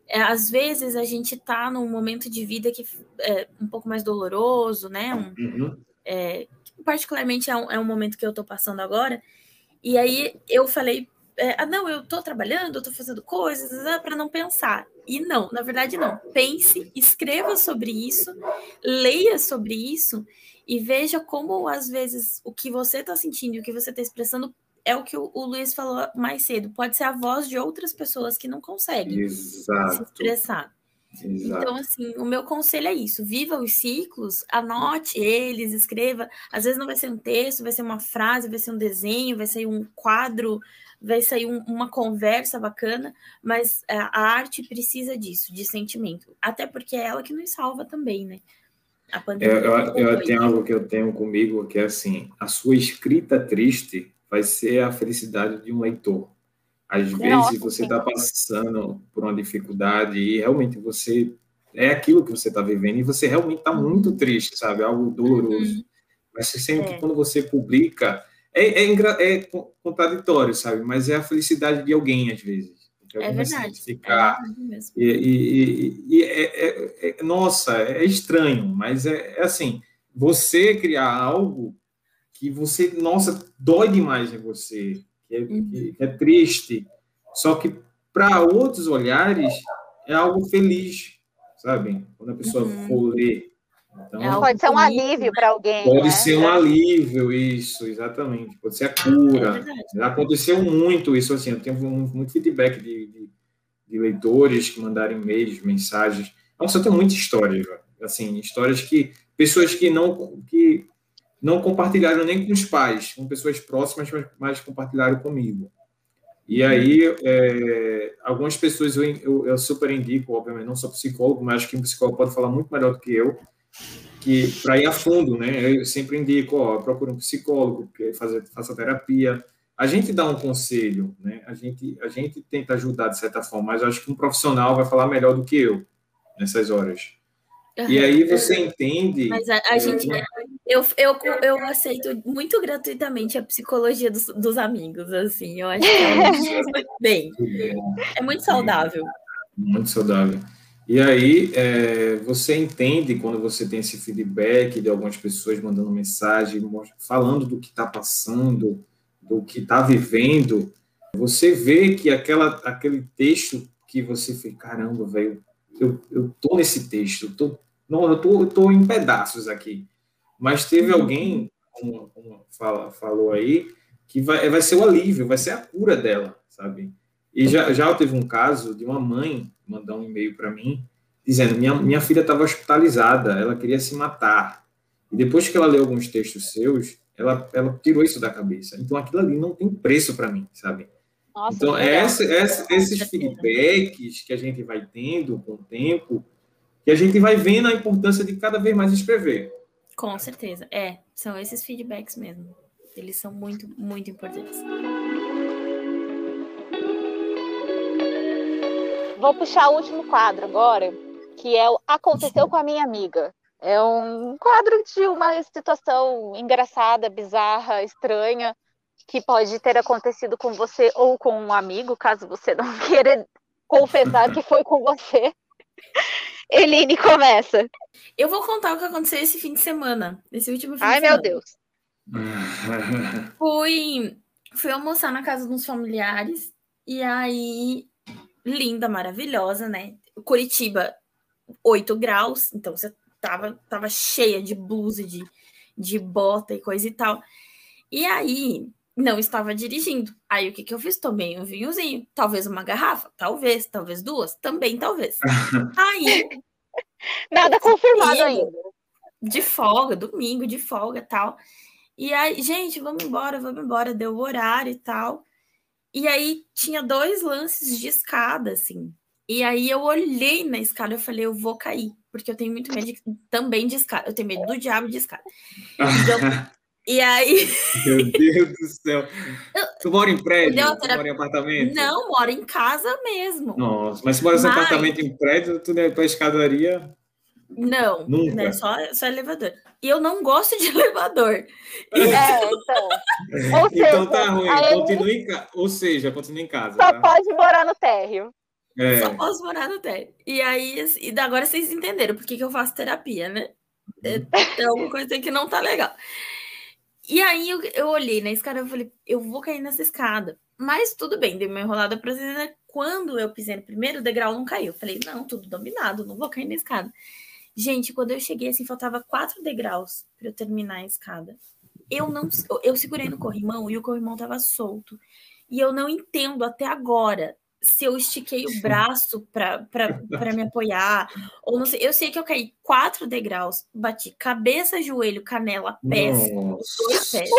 é, às vezes a gente está num momento de vida que é um pouco mais doloroso, né? Um, uhum. é, particularmente é um, é um, momento que eu estou passando agora. E aí eu falei, é, ah, não, eu estou trabalhando, eu estou fazendo coisas para não pensar. E não, na verdade não. Pense, escreva sobre isso, leia sobre isso e veja como às vezes o que você está sentindo o que você está expressando é o que o, o Luiz falou mais cedo, pode ser a voz de outras pessoas que não conseguem Exato. se expressar. Exato. Então, assim, o meu conselho é isso: viva os ciclos, anote eles, escreva. Às vezes não vai ser um texto, vai ser uma frase, vai ser um desenho, vai ser um quadro, vai sair um, uma conversa bacana, mas a, arte precisa disso, de sentimento. Até porque é ela que nos salva também, né? A pandemia. Eu, eu, eu tenho algo que eu tenho comigo que é assim: a sua escrita triste vai ser a felicidade de um leitor. Às vezes Nossa, você sim. está passando por uma dificuldade e realmente você é aquilo que você está vivendo e você realmente está muito triste, sabe? Algo doloroso. Mas você sente que É. quando você publica é, é, é co- contraditório, sabe? Mas é a felicidade de alguém às vezes. É se verdade. É verdade mesmo. e, e- e- é, é- é- nossa, é estranho, mas é, é assim, você criar algo que você, nossa, dói demais em você, que é, Uhum. que é triste, só que para outros olhares é algo feliz, sabe? Quando a pessoa Uhum. for ler. Então, É Pode ser um alívio para alguém. pode né? ser um alívio, isso, exatamente. Pode ser a É cura. verdade. Aconteceu muito isso, assim, eu tenho muito feedback de, de, de leitores que mandaram e-mails, mensagens. Nossa, eu tenho muita história, assim, histórias que pessoas que não que não compartilharam nem com os pais, com pessoas próximas, mas, mas compartilharam comigo. E aí, é, algumas pessoas eu, eu, eu super indico, obviamente, não sou psicólogo, mas acho que um psicólogo pode falar muito melhor do que eu, que para ir a fundo, né? Eu sempre indico, ó, procura um psicólogo, que faça, faça terapia. A gente dá um conselho, né? A gente, a gente tenta ajudar de certa forma, mas eu acho que um profissional vai falar melhor do que eu nessas horas. E Aham. aí você entende. Mas a, a gente. Eu, eu, eu aceito muito gratuitamente a psicologia dos, dos amigos, assim. Eu acho que é muito bem. É muito saudável. Muito saudável. E aí, é, você entende quando você tem esse feedback de algumas pessoas mandando mensagem, falando do que está passando, do que está vivendo, você vê que aquela, aquele texto que você fez, caramba, velho, eu, eu tô nesse texto, eu tô, não, eu tô, eu tô em pedaços aqui. Mas teve alguém, como, como fala, falou aí, que vai, vai ser o alívio, vai ser a cura dela, sabe? E já, já teve um caso de uma mãe mandar um e-mail para mim dizendo minha, minha filha estava hospitalizada, ela queria se matar. E depois que ela leu alguns textos seus, ela, ela tirou isso da cabeça. Então aquilo ali não tem preço para mim, sabe? Nossa, Então, é essa, essa, esses feedbacks que a gente vai tendo com o tempo, que a gente vai vendo a importância de cada vez mais escrever. Com certeza. É, são esses feedbacks mesmo. Eles são muito, muito importantes. Vou puxar o último quadro agora, que é o Aconteceu com a Minha Amiga. É um quadro de uma situação engraçada, bizarra, estranha, que pode ter acontecido com você ou com um amigo, caso você não queira confessar que foi com você. Eline, começa. Eu vou contar o que aconteceu esse fim de semana. Esse último fim Ai, de meu semana. Deus. Fui, fui almoçar na casa dos familiares. E aí, linda, maravilhosa, né? Curitiba, 8 graus. Então, você tava, tava cheia de blusa, de, de bota e coisa e tal. E aí, não estava dirigindo. Aí, o que que eu fiz? Tomei um vinhozinho. Talvez uma garrafa. Talvez. Talvez duas. Também, talvez. Aí, Nada confirmado ainda. de folga, domingo, de folga e tal. E aí, gente, vamos embora, vamos embora, deu o horário e tal. E aí tinha dois lances de escada, assim. E aí eu olhei na escada e falei, eu vou cair, porque eu tenho muito medo de- também de escada. Eu tenho medo do diabo de escada. Então, e aí, Meu Deus do céu. Tu mora em prédio? Tu terapia- mora em apartamento? não, moro em casa mesmo. Nossa, mas se mora em Mas- apartamento em prédio, tu é pra escadaria. Não, Nunca. né? Só, só elevador. E eu não gosto de elevador. É, então. Ou seja, Então tá ruim. a Eline Continua em casa. Ou seja, continua em casa. só Tá? pode morar no térreo. É. Só posso morar no térreo. E aí, assim, e agora vocês entenderam por que, que eu faço terapia, né? É, tem alguma coisa que não tá legal. E aí eu, eu olhei na escada e falei, eu vou cair nessa escada. Mas tudo bem, dei uma enrolada pra né? Quando eu pisei no primeiro degrau, não caiu. Falei, não, tudo dominado, não vou cair na escada. Gente, quando eu cheguei assim, faltava quatro degraus para eu terminar a escada. eu não. Eu segurei no corrimão e o corrimão tava solto. E eu não entendo até agora se eu estiquei o braço para me apoiar, ou não sei. Eu sei que eu caí quatro degraus, bati cabeça, joelho, canela, pés, os dois pés.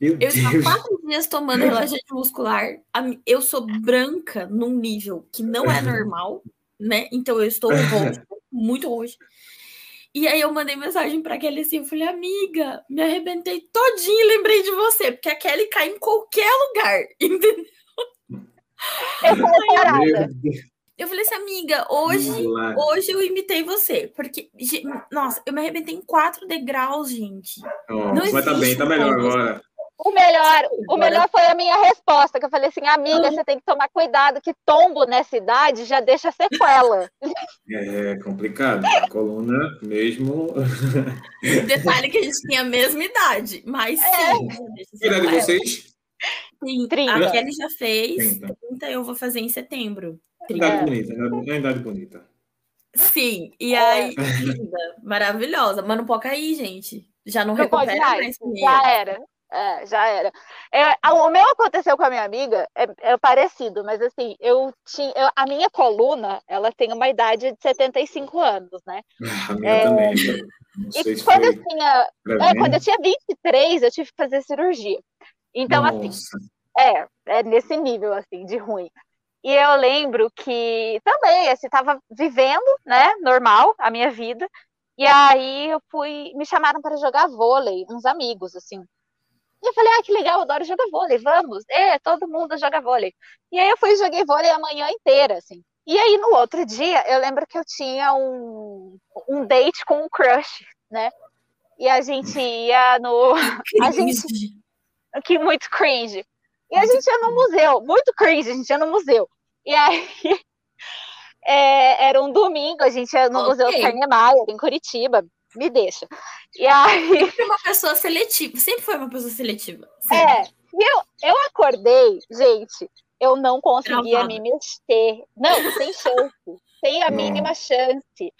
eu estou quatro dias tomando relaxante muscular. Eu sou branca num nível que não é normal, né? Então eu estou roxa, muito roxa. E aí eu mandei mensagem para Kelly assim, eu falei, amiga, me arrebentei todinho e lembrei de você, porque a Kelly cai em qualquer lugar, entendeu? Eu falei parada. Eu falei assim, amiga, hoje, hoje eu imitei você. Porque, nossa, eu me arrebentei em quatro degraus, gente. Oh, mas tá bem, tá melhor agora. O melhor, o melhor foi a minha resposta, que eu falei assim, amiga, você tem que tomar cuidado, que tombo nessa idade já deixa sequela. É complicado, a coluna mesmo. Detalhe que a gente tinha a mesma idade, mas é. sim. Que idade de vocês? Sim, 30. A Kelly já fez 30. 30, eu vou fazer em setembro. 30. Idade bonita, é uma idade bonita. Sim, e é. aí, linda, maravilhosa, mas não pode cair, gente. Já não, não recupera mais. já era. É, já era. É, o meu aconteceu com a minha amiga, é, é parecido, mas assim, eu tinha. Eu, a minha coluna, ela tem uma idade de 75 anos, né? A minha é, também. E quando eu tinha. É, quando eu tinha 23, eu tive que fazer cirurgia. Então, assim, Nossa. assim, é, é nesse nível, assim, de ruim. E eu lembro que também, assim, tava vivendo, né, normal, a minha vida. E aí eu fui, me chamaram para jogar vôlei, uns amigos, assim. E eu falei, ah, que legal, eu adoro jogar vôlei, vamos. É, todo mundo joga vôlei. E aí eu fui e joguei vôlei a manhã inteira, assim. E aí no outro dia, eu lembro que eu tinha um, um date com um crush, né? E a gente ia no. A gente, que muito cringe. E a gente ia no museu, muito cringe, a gente ia no museu. E aí é, era um domingo, a gente ia no okay. Museu Carne Maia, em Curitiba. Me deixa. E aí. Sempre uma pessoa seletiva, sempre foi uma pessoa seletiva. Sempre. É, e eu, eu acordei, gente, eu não conseguia Travada. me mexer. Não, sem chance. sem a mínima chance.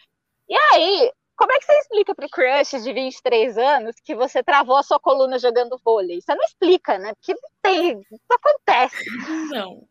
E aí, como é que você explica pro crush de 23 anos que você travou a sua coluna jogando vôlei? Você não explica, né? Porque não tem, isso acontece. Não.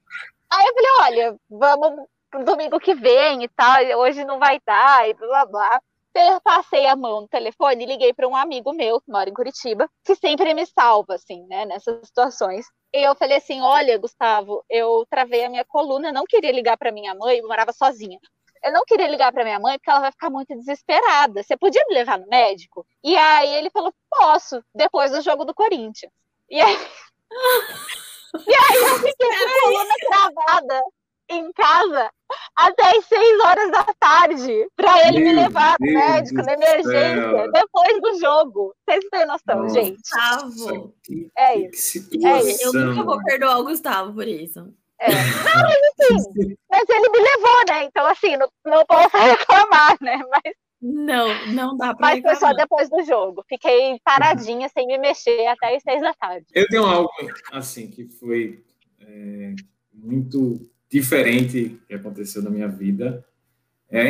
Aí eu falei, olha, vamos domingo que vem e tal, hoje não vai dar, e blá blá. Eu passei a mão no telefone e liguei para um amigo meu que mora em Curitiba, que sempre me salva, assim, né, nessas situações. E eu falei assim: olha, Gustavo, eu travei a minha coluna, não queria ligar para minha mãe, eu morava sozinha eu não queria ligar para minha mãe porque ela vai ficar muito desesperada. Você podia me levar no médico? E aí ele falou: posso, depois do jogo do Corinthians. E aí, e aí eu fiquei com a coluna travada em casa até as seis horas da tarde para ele Meu me levar no médico na emergência depois do jogo. Vocês têm noção, Nossa, gente? Gustavo. É isso. É isso. Eu nunca vou perdoar o Gustavo por isso. É. Não, mas assim, mas ele me levou, né? Então, assim, não, não posso reclamar, né? Mas, não, não dá pra Mas reclamar. foi só depois do jogo. Fiquei paradinha, sem me mexer, até as seis da tarde. Eu tenho algo, assim, que foi é, muito diferente que aconteceu na minha vida, é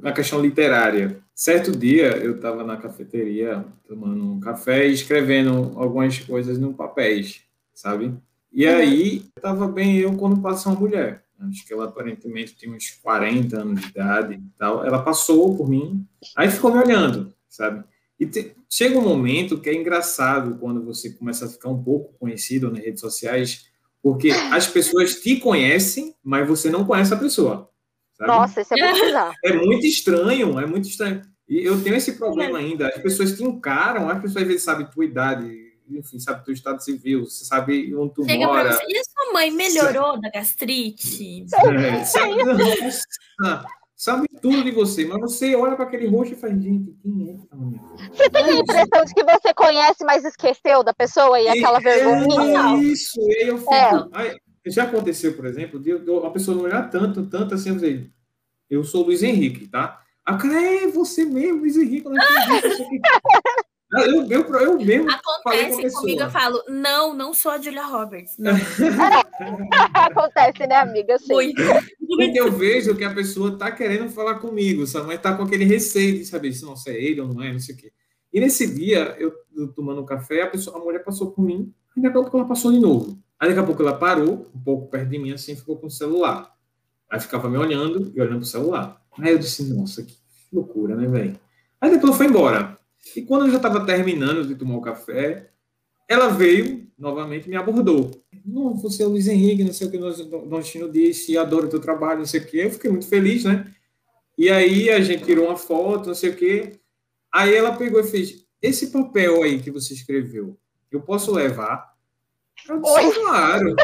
na questão literária. Certo dia, eu estava na cafeteria tomando um café e escrevendo algumas coisas no papéis, sabe? E uhum. aí, estava bem eu quando passa uma mulher. Acho que ela aparentemente tinha uns 40 anos de idade e tal. Ela passou por mim, aí ficou me olhando, sabe? E te, chega um momento que é engraçado quando você começa a ficar um pouco conhecido nas redes sociais, porque as pessoas te conhecem, mas você não conhece a pessoa. Sabe? Nossa, isso é muito É muito estranho, é muito estranho. E eu tenho esse problema ainda. As pessoas te encaram, as pessoas às vezes sabem tua idade, enfim, sabe teu estado civil, você sabe onde tu Chega mora. Você, e a sua mãe melhorou da gastrite? É, sabe, sabe, tudo de você, mas você olha para aquele rosto e faz, gente, quem é? Você tem a impressão de que você conhece, mas esqueceu da pessoa e, e aquela vergonha? É isso, e aí eu fico, é. aí, já aconteceu, por exemplo, de, de a pessoa não olhar tanto, tanto assim, eu dizer, eu sou Luiz Henrique, tá? A cara é você mesmo, Luiz Henrique. Não Eu, eu, eu mesmo Acontece comigo, eu falo, não, não sou a Julia Roberts. Acontece, né, amiga? Muito. Porque eu vejo que a pessoa tá querendo falar comigo, sabe? Mas tá com aquele receio de saber se não é ele ou não é, não sei o quê. E nesse dia, eu, eu tomando um café, a, pessoa, a mulher passou por mim, e daqui a pouco ela passou de novo. Aí daqui a pouco ela parou, um pouco perto de mim, assim, ficou com o celular. Aí ficava me olhando e olhando pro celular. Aí eu disse, nossa, que loucura, né, velho? Aí depois foi embora. E quando eu já estava terminando de tomar o café, ela veio novamente me abordou. Não, você é o Luiz Henrique, não sei o que o Donstino disse, adoro o teu trabalho, não sei o que. Eu fiquei muito feliz, né? E aí a gente tirou uma foto, não sei o que. Aí ela pegou e fez: Esse papel aí que você escreveu, eu posso levar? Eu disse, Oi? claro.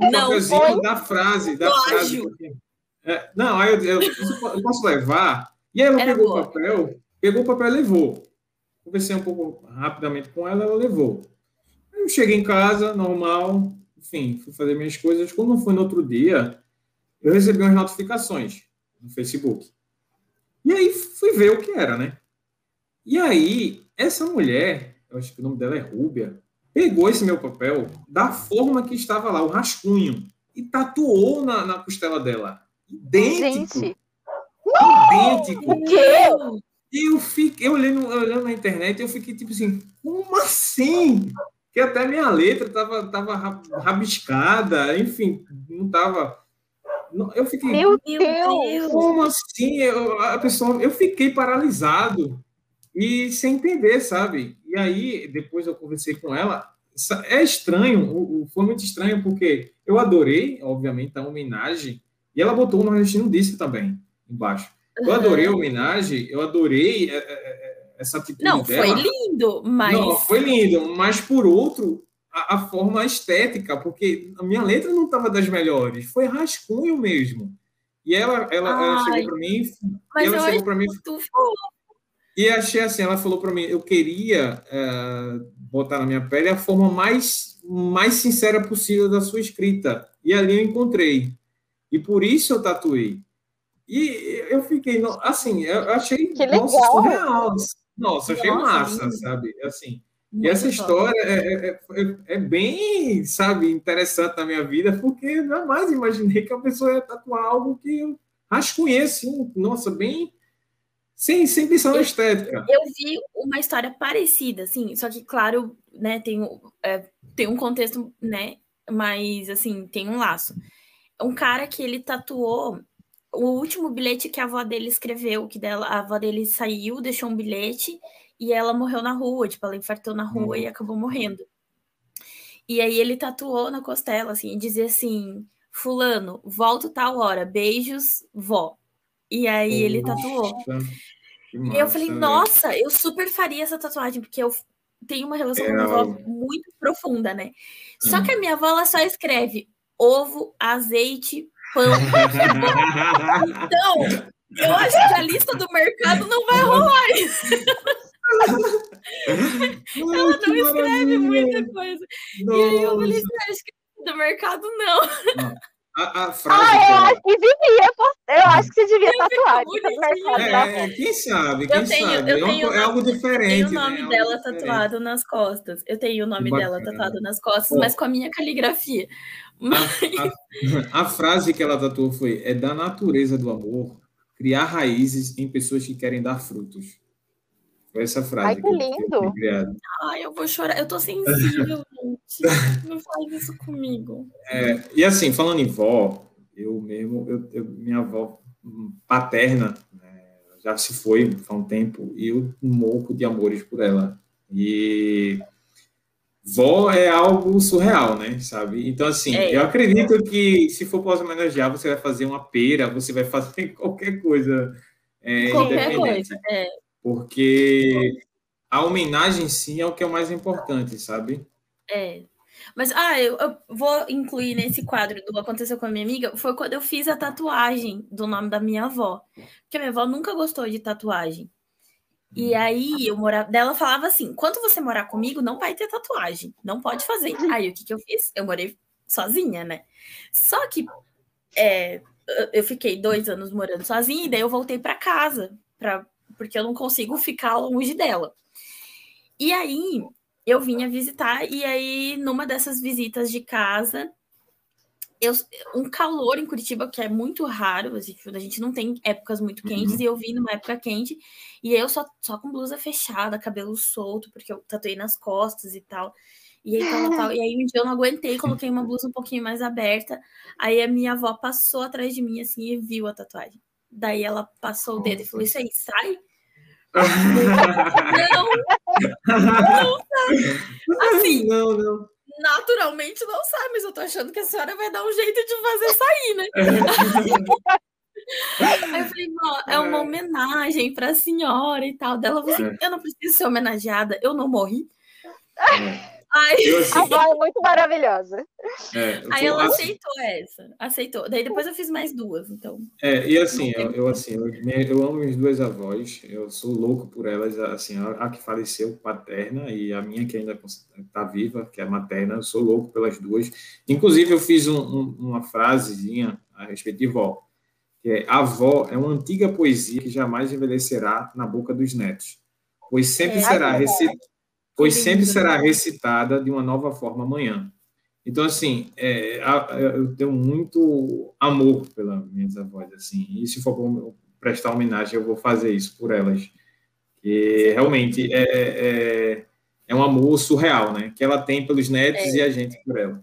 O não, papelzinho da frase, da frase. É, não, aí eu, eu, eu, posso levar. E aí ela Era pegou boa. o papel, pegou o papel e levou. Conversei um pouco rapidamente com ela, ela levou. Eu cheguei em casa, normal, enfim, fui fazer minhas coisas. Quando foi no outro dia, eu recebi umas notificações no Facebook. E aí fui ver o que era, né? E aí, essa mulher, eu acho que o nome dela é Rúbia, pegou esse meu papel da forma que estava lá, o rascunho, e tatuou na, na costela dela. Idêntico. Gente. Idêntico. O quê? E eu fiquei olhando, olhando na internet, eu fiquei tipo assim, como assim? Que até minha letra tava, tava rabiscada, enfim, não tava. Eu fiquei. Meu Deus! Como assim? Eu, a pessoa, eu fiquei paralisado e sem entender, sabe? E aí, depois eu conversei com ela. É estranho, foi muito estranho, porque eu adorei, obviamente, a homenagem, e ela botou o nordestino disse também, embaixo. Eu adorei a homenagem, eu adorei é, é, é, essa atitude Não, dela. foi lindo, mas... Não, foi lindo, mas por outro, a, a forma estética, porque a minha letra não estava das melhores, foi rascunho mesmo. E ela, ela, ela chegou para mim, mas ela chegou para mim, e achei assim, ela falou para mim, eu queria uh, botar na minha pele a forma mais mais sincera possível da sua escrita. E ali eu encontrei. E por isso eu tatuei. E eu fiquei, assim, eu achei que legal. nossa, surreal. Nossa, achei nossa, massa, lindo. sabe? Assim, Muito e essa história é, é, é, é, bem, sabe, interessante na minha vida, porque jamais imaginei que a pessoa ia tatuar algo que eu rascunhei, assim, nossa, bem sem, sem pensar na estética. Eu vi uma história parecida, assim, só que, claro, né, tem, é, tem um contexto, né, mas, assim, tem um laço. Um cara que ele tatuou o último bilhete que a avó dele escreveu, que dela, a avó dele saiu, deixou um bilhete e ela morreu na rua, tipo, ela infartou na rua uhum. e acabou morrendo. E aí ele tatuou na costela, assim, e dizia assim: Fulano, volto tal hora, beijos, vó. E aí ele tatuou. Massa, e eu falei, nossa, eu super faria essa tatuagem, porque eu tenho uma relação é, com a minha avó muito profunda, né? Só que a minha avó ela só escreve ovo, azeite, pão. então, eu acho que a lista do mercado não vai rolar isso. Ela não escreve muita coisa. Nossa. E aí eu falei assim, acho que do mercado não. não. A, a frase ah, eu acho que devia, eu acho que você devia tatuar. É, é, quem sabe, quem eu tenho, sabe. Eu é tenho, é algo diferente. Eu tenho o nome né? dela tatuado nas costas. Eu tenho o nome dela tatuado nas costas, Pô. mas com a minha caligrafia. A, a, a, frase que ela tatuou foi: é da natureza do amor criar raízes em pessoas que querem dar frutos. Foi essa frase. Ai, que, que lindo! Eu Ai, eu vou chorar. Eu tô sensível. Não faz isso comigo. É, e assim, falando em vó, eu mesmo, eu, eu minha avó paterna né, já se foi há um tempo e eu morro de amores por ela. E vó é algo surreal, né? Sabe? Então, assim, é. eu acredito que se for para homenagear, você vai fazer uma pera, você vai fazer qualquer coisa. É, qualquer coisa, é. Porque a homenagem, sim, é o que é o mais importante, sabe? É. Mas, ah, eu, eu, vou incluir nesse quadro do Aconteceu com a minha amiga, foi quando eu fiz a tatuagem do nome da minha avó. Porque a minha avó nunca gostou de tatuagem. E hum. aí eu morava. Dela falava assim: quando você morar comigo, não vai ter tatuagem. Não pode fazer. Aí o que, que eu fiz? Eu morei sozinha, né? Só que é, eu fiquei dois anos morando sozinha, e daí eu voltei para casa, pra, porque eu não consigo ficar longe dela. E aí eu vinha visitar, e aí numa dessas visitas de casa, eu, um calor em Curitiba que é muito raro, assim, a gente não tem épocas muito quentes, uhum. e eu vim numa época quente, e eu só, só com blusa fechada, cabelo solto, porque eu tatuei nas costas e tal. E aí, tal, tal, e aí um dia eu não aguentei, coloquei uma blusa um pouquinho mais aberta. Aí a minha avó passou atrás de mim assim e viu a tatuagem. Daí ela passou o dedo e falou: Isso aí, sai. Não, não, Assim, não, não naturalmente não sai, mas eu tô achando que a senhora vai dar um jeito de fazer sair, né? Aí eu falei, é uma homenagem para a senhora e tal. Dela falou assim: é. eu não preciso ser homenageada, eu não morri. Aí... A avó é muito maravilhosa. É, Aí ela assim... aceitou essa, aceitou. Daí depois eu fiz mais duas, então. É, e assim, eu, eu assim, eu, eu, amo minhas duas avós, eu sou louco por elas, assim, a, a que faleceu, paterna, e a minha que ainda está viva, que é materna, eu sou louco pelas duas. Inclusive, eu fiz um, um, uma frasezinha a respeito de vó, que é, a avó é uma antiga poesia que jamais envelhecerá na boca dos netos, pois sempre é, será recitada pois sempre será recitada de uma nova forma amanhã. Então, assim, é, eu tenho muito amor pelas minhas avós, assim, e se for prestar homenagem, eu vou fazer isso por elas. Que realmente é, é, é um amor surreal, né? Que ela tem pelos netos é. e a gente por ela.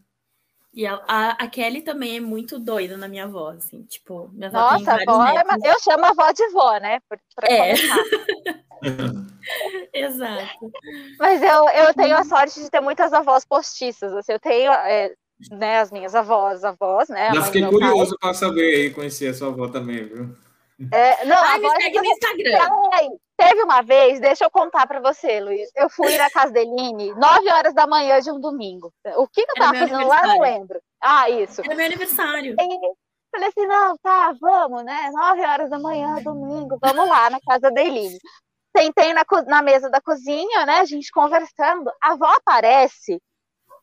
E a, a, a, Kelly também é muito doida na minha avó, assim, tipo, minha avó Nossa, tem avó é, eu chamo a avó de vó, né? Pra, pra é. Exato. Mas eu, eu tenho a sorte de ter muitas avós postiças. Assim, eu tenho é, né, as minhas avós, avós, né? Já fiquei curioso para saber e conhecer a sua avó também, viu? É, não, Ai, me segue no Instagram. Teve uma vez, deixa eu contar para você, Luiz. Eu fui na casa Deline, 9 horas da manhã de um domingo. O que, que eu tava fazendo lá, não lembro. Ah, isso. Era meu aniversário. E falei assim: não, tá, vamos, né? 9 horas da manhã, domingo, vamos lá na casa da Eline. Sentei na, na mesa da cozinha, né? A gente conversando. A avó aparece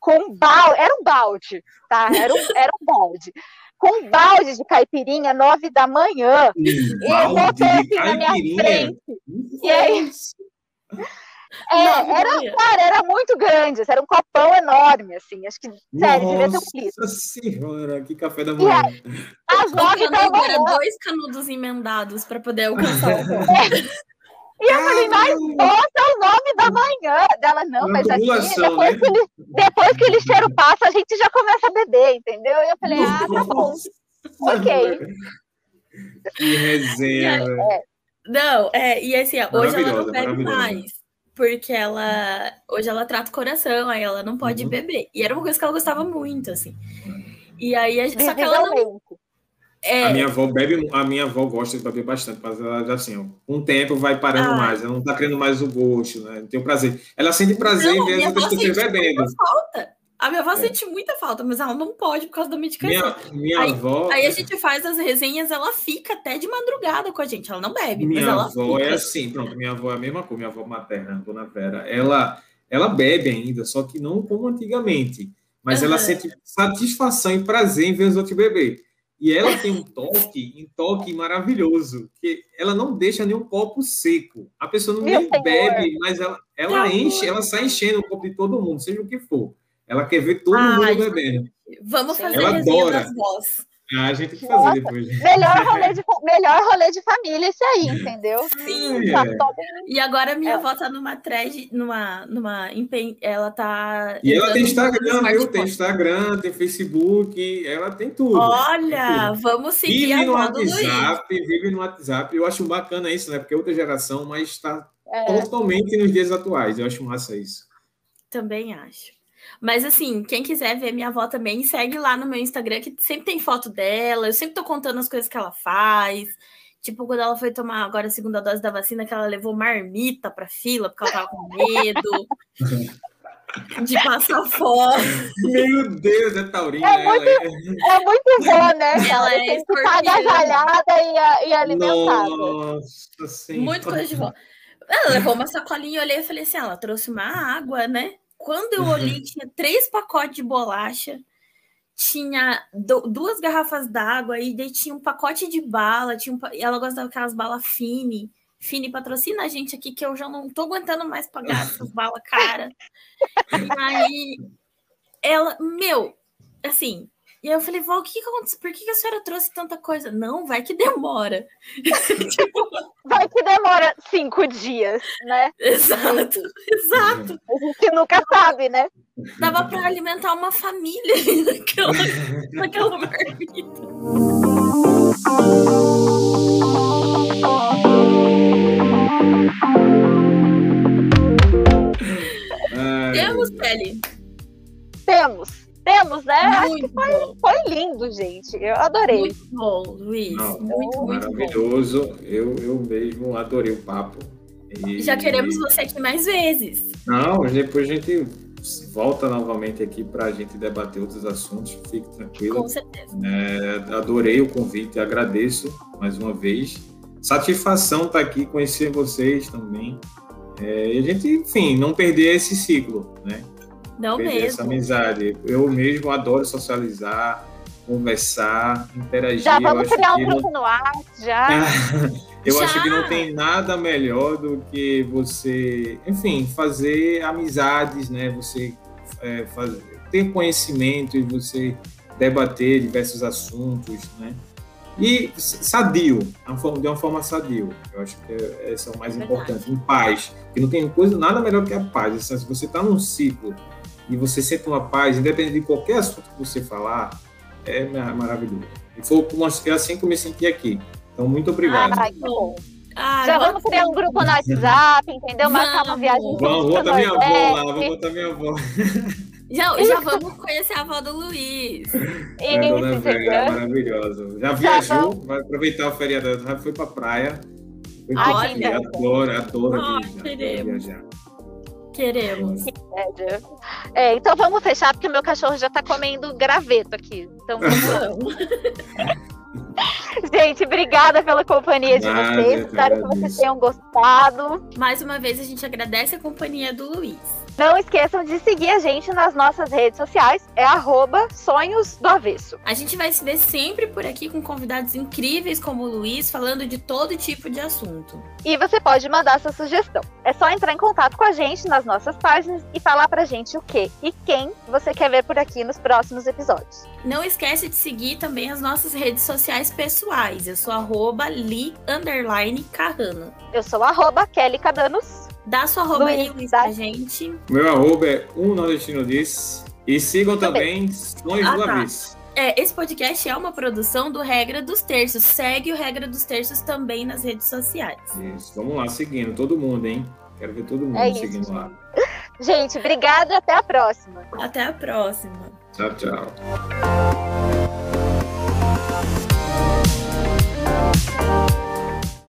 com um balde, era um balde, tá? Era um, era um balde. Com um balde de caipirinha, nove da manhã. Um e eu voltei assim na minha frente. E aí. É, era, cara, era muito grande, assim, era um copão enorme, assim, acho que, sério, devia ter um litro. Nossa senhora, que café da manhã. As nove da manhã. Era dois canudos emendados para poder alcançar o E eu falei, mas nossa, é o nome da manhã. Dela, não, mas aqui, depois, né? que ele, depois que ele cheira o passo, a gente já começa a beber, entendeu? E eu falei, ah, tá bom. ok. Que resenha, é. Não, é, e assim, hoje ela não bebe mais. Porque ela. Hoje ela trata o coração, aí ela não pode uhum. beber. E era uma coisa que ela gostava muito, assim. E aí, a gente, só que ela não, é... A minha avó bebe, a minha avó gosta de beber bastante, mas ela assim, ó, com o tempo vai parando ah. mais, ela não tá querendo mais o gosto, né? Não tem o prazer. Ela sente prazer não, em ver as outras pessoas bebendo. Falta. A minha avó é. sente muita falta, mas ela não pode por causa da medicação. Minha, minha aí, avó. Aí a gente faz as resenhas, ela fica até de madrugada com a gente. Ela não bebe. Minha avó fica. é assim, pronto. Minha avó é a mesma coisa, minha avó materna, dona Vera. Ela, ela bebe ainda, só que não como antigamente. Mas uhum. ela sente satisfação e prazer em ver os outros beber. E ela tem um toque, um toque maravilhoso, que ela não deixa nenhum copo seco. A pessoa não nem bebe, mas ela, ela enche, ela sai enchendo o copo de todo mundo, seja o que for. Ela quer ver todo Ai, mundo bebendo. Vamos fazer ela adora. das vozes. Ah, a gente tem que fazer Nossa, depois. Melhor rolê, de, melhor rolê de família esse aí, entendeu? Sim. É. E agora minha é. avó tá numa thread, numa, numa ela tá. E ela tem Instagram, viu? Tem Instagram, tem Facebook, ela tem tudo. Olha, tem tudo. vamos seguir vive a no WhatsApp, vive no WhatsApp. Eu acho bacana isso, né? Porque é outra geração, mas está é. totalmente nos dias atuais. Eu acho massa isso. Também acho. Mas assim, quem quiser ver minha avó também, segue lá no meu Instagram, que sempre tem foto dela. Eu sempre tô contando as coisas que ela faz. Tipo, quando ela foi tomar agora a segunda dose da vacina, que ela levou marmita pra fila, porque ela tava com medo. de passar fome. Meu Deus, é taurina. É muito, é muito bom, né? Ela é estar agasalhada e, e alimentada. Nossa Senhora. Muito coisa de vó. Ela levou uma sacolinha, eu olhei e falei assim, ela trouxe uma água, né? Quando eu olhei, uhum. tinha três pacotes de bolacha, tinha do, duas garrafas d'água e daí tinha um pacote de bala, tinha um, ela gostava daquelas balas Fini. Fini patrocina a gente aqui, que eu já não tô aguentando mais pagar essas balas cara. E aí, ela, meu, assim, E aí eu falei, vó, o que, que aconteceu? Por que, que a senhora trouxe tanta coisa? Não, vai que demora. tipo... Vai que demora cinco dias, né? Exato, exato. A gente nunca sabe, né? Dava para alimentar uma família naquela, naquela marmita. Temos, Kelly? Temos. Temos, né? Muito Acho que foi, foi, lindo, gente. Eu adorei. Muito bom, Luiz. Não, muito, muito maravilhoso. Bom. Eu, eu mesmo adorei o papo. E... Já queremos você aqui mais vezes. Não, depois a gente volta novamente aqui para a gente debater outros assuntos. Fique tranquilo. Com certeza. É, adorei o convite, agradeço mais uma vez. Satisfação estar tá aqui, conhecer vocês também. É, e a gente, enfim, não perder esse ciclo, né? Não perder mesmo. essa amizade. Eu mesmo adoro socializar, conversar, interagir. Já vamos criar um grupo no ar, já. Eu Já. acho que não tem nada melhor do que você, enfim, fazer amizades, né? Você é, fazer, ter conhecimento e você debater diversos assuntos, né? E sadio, de uma forma sadio. Eu acho que esse é o mais é importante. Em paz. Porque não tem coisa, nada melhor que a paz. Assim, se você está num ciclo e você sente uma paz, independente de qualquer assunto que você falar, é maravilhoso. E foi assim que eu me senti aqui. Então, muito obrigado. Ai, que bom. Ah, Já vamos criar um grupo no WhatsApp, entendeu? Marcar uma viagem. Vamos, vou botar minha avó lá, vou botar minha avó. Já, já vamos conhecer a avó do Luiz. É, a dona Vera, é maravilhosa. Já viajou, vai aproveitar o feriado, já foi pra praia. Foi Ai, pra adora, adora Ah, viajar, queremos. É, então vamos fechar, porque meu cachorro já tá comendo graveto aqui. Então vamos. Gente, obrigada pela companhia de Nada, vocês. Espero que vocês tenham gostado. Mais uma vez, a gente agradece a companhia do Luiz. Não esqueçam de seguir a gente nas nossas redes sociais. É arroba sonhos do avesso. A gente vai se ver sempre por aqui com convidados incríveis como o Luiz, falando de todo tipo de assunto. E você pode mandar sua sugestão. É só entrar em contato com a gente nas nossas páginas e falar pra gente o que e quem você quer ver por aqui nos próximos episódios. Não esquece de seguir também as nossas redes sociais pessoais. Eu sou arroba li underline carrano. Eu sou arroba Kelly Cadanos. Dá sua arroba aí, Luiz, pra gente. Meu arroba é um nordestino diz. E sigam também Sonhos ah, tá. É, esse podcast é uma produção do Regra dos Terços. Segue o Regra dos Terços também nas redes sociais. Isso, vamos lá, seguindo todo mundo, hein? Quero ver todo mundo é seguindo lá. Gente, obrigada, até a próxima. Até a próxima. Tchau, tchau.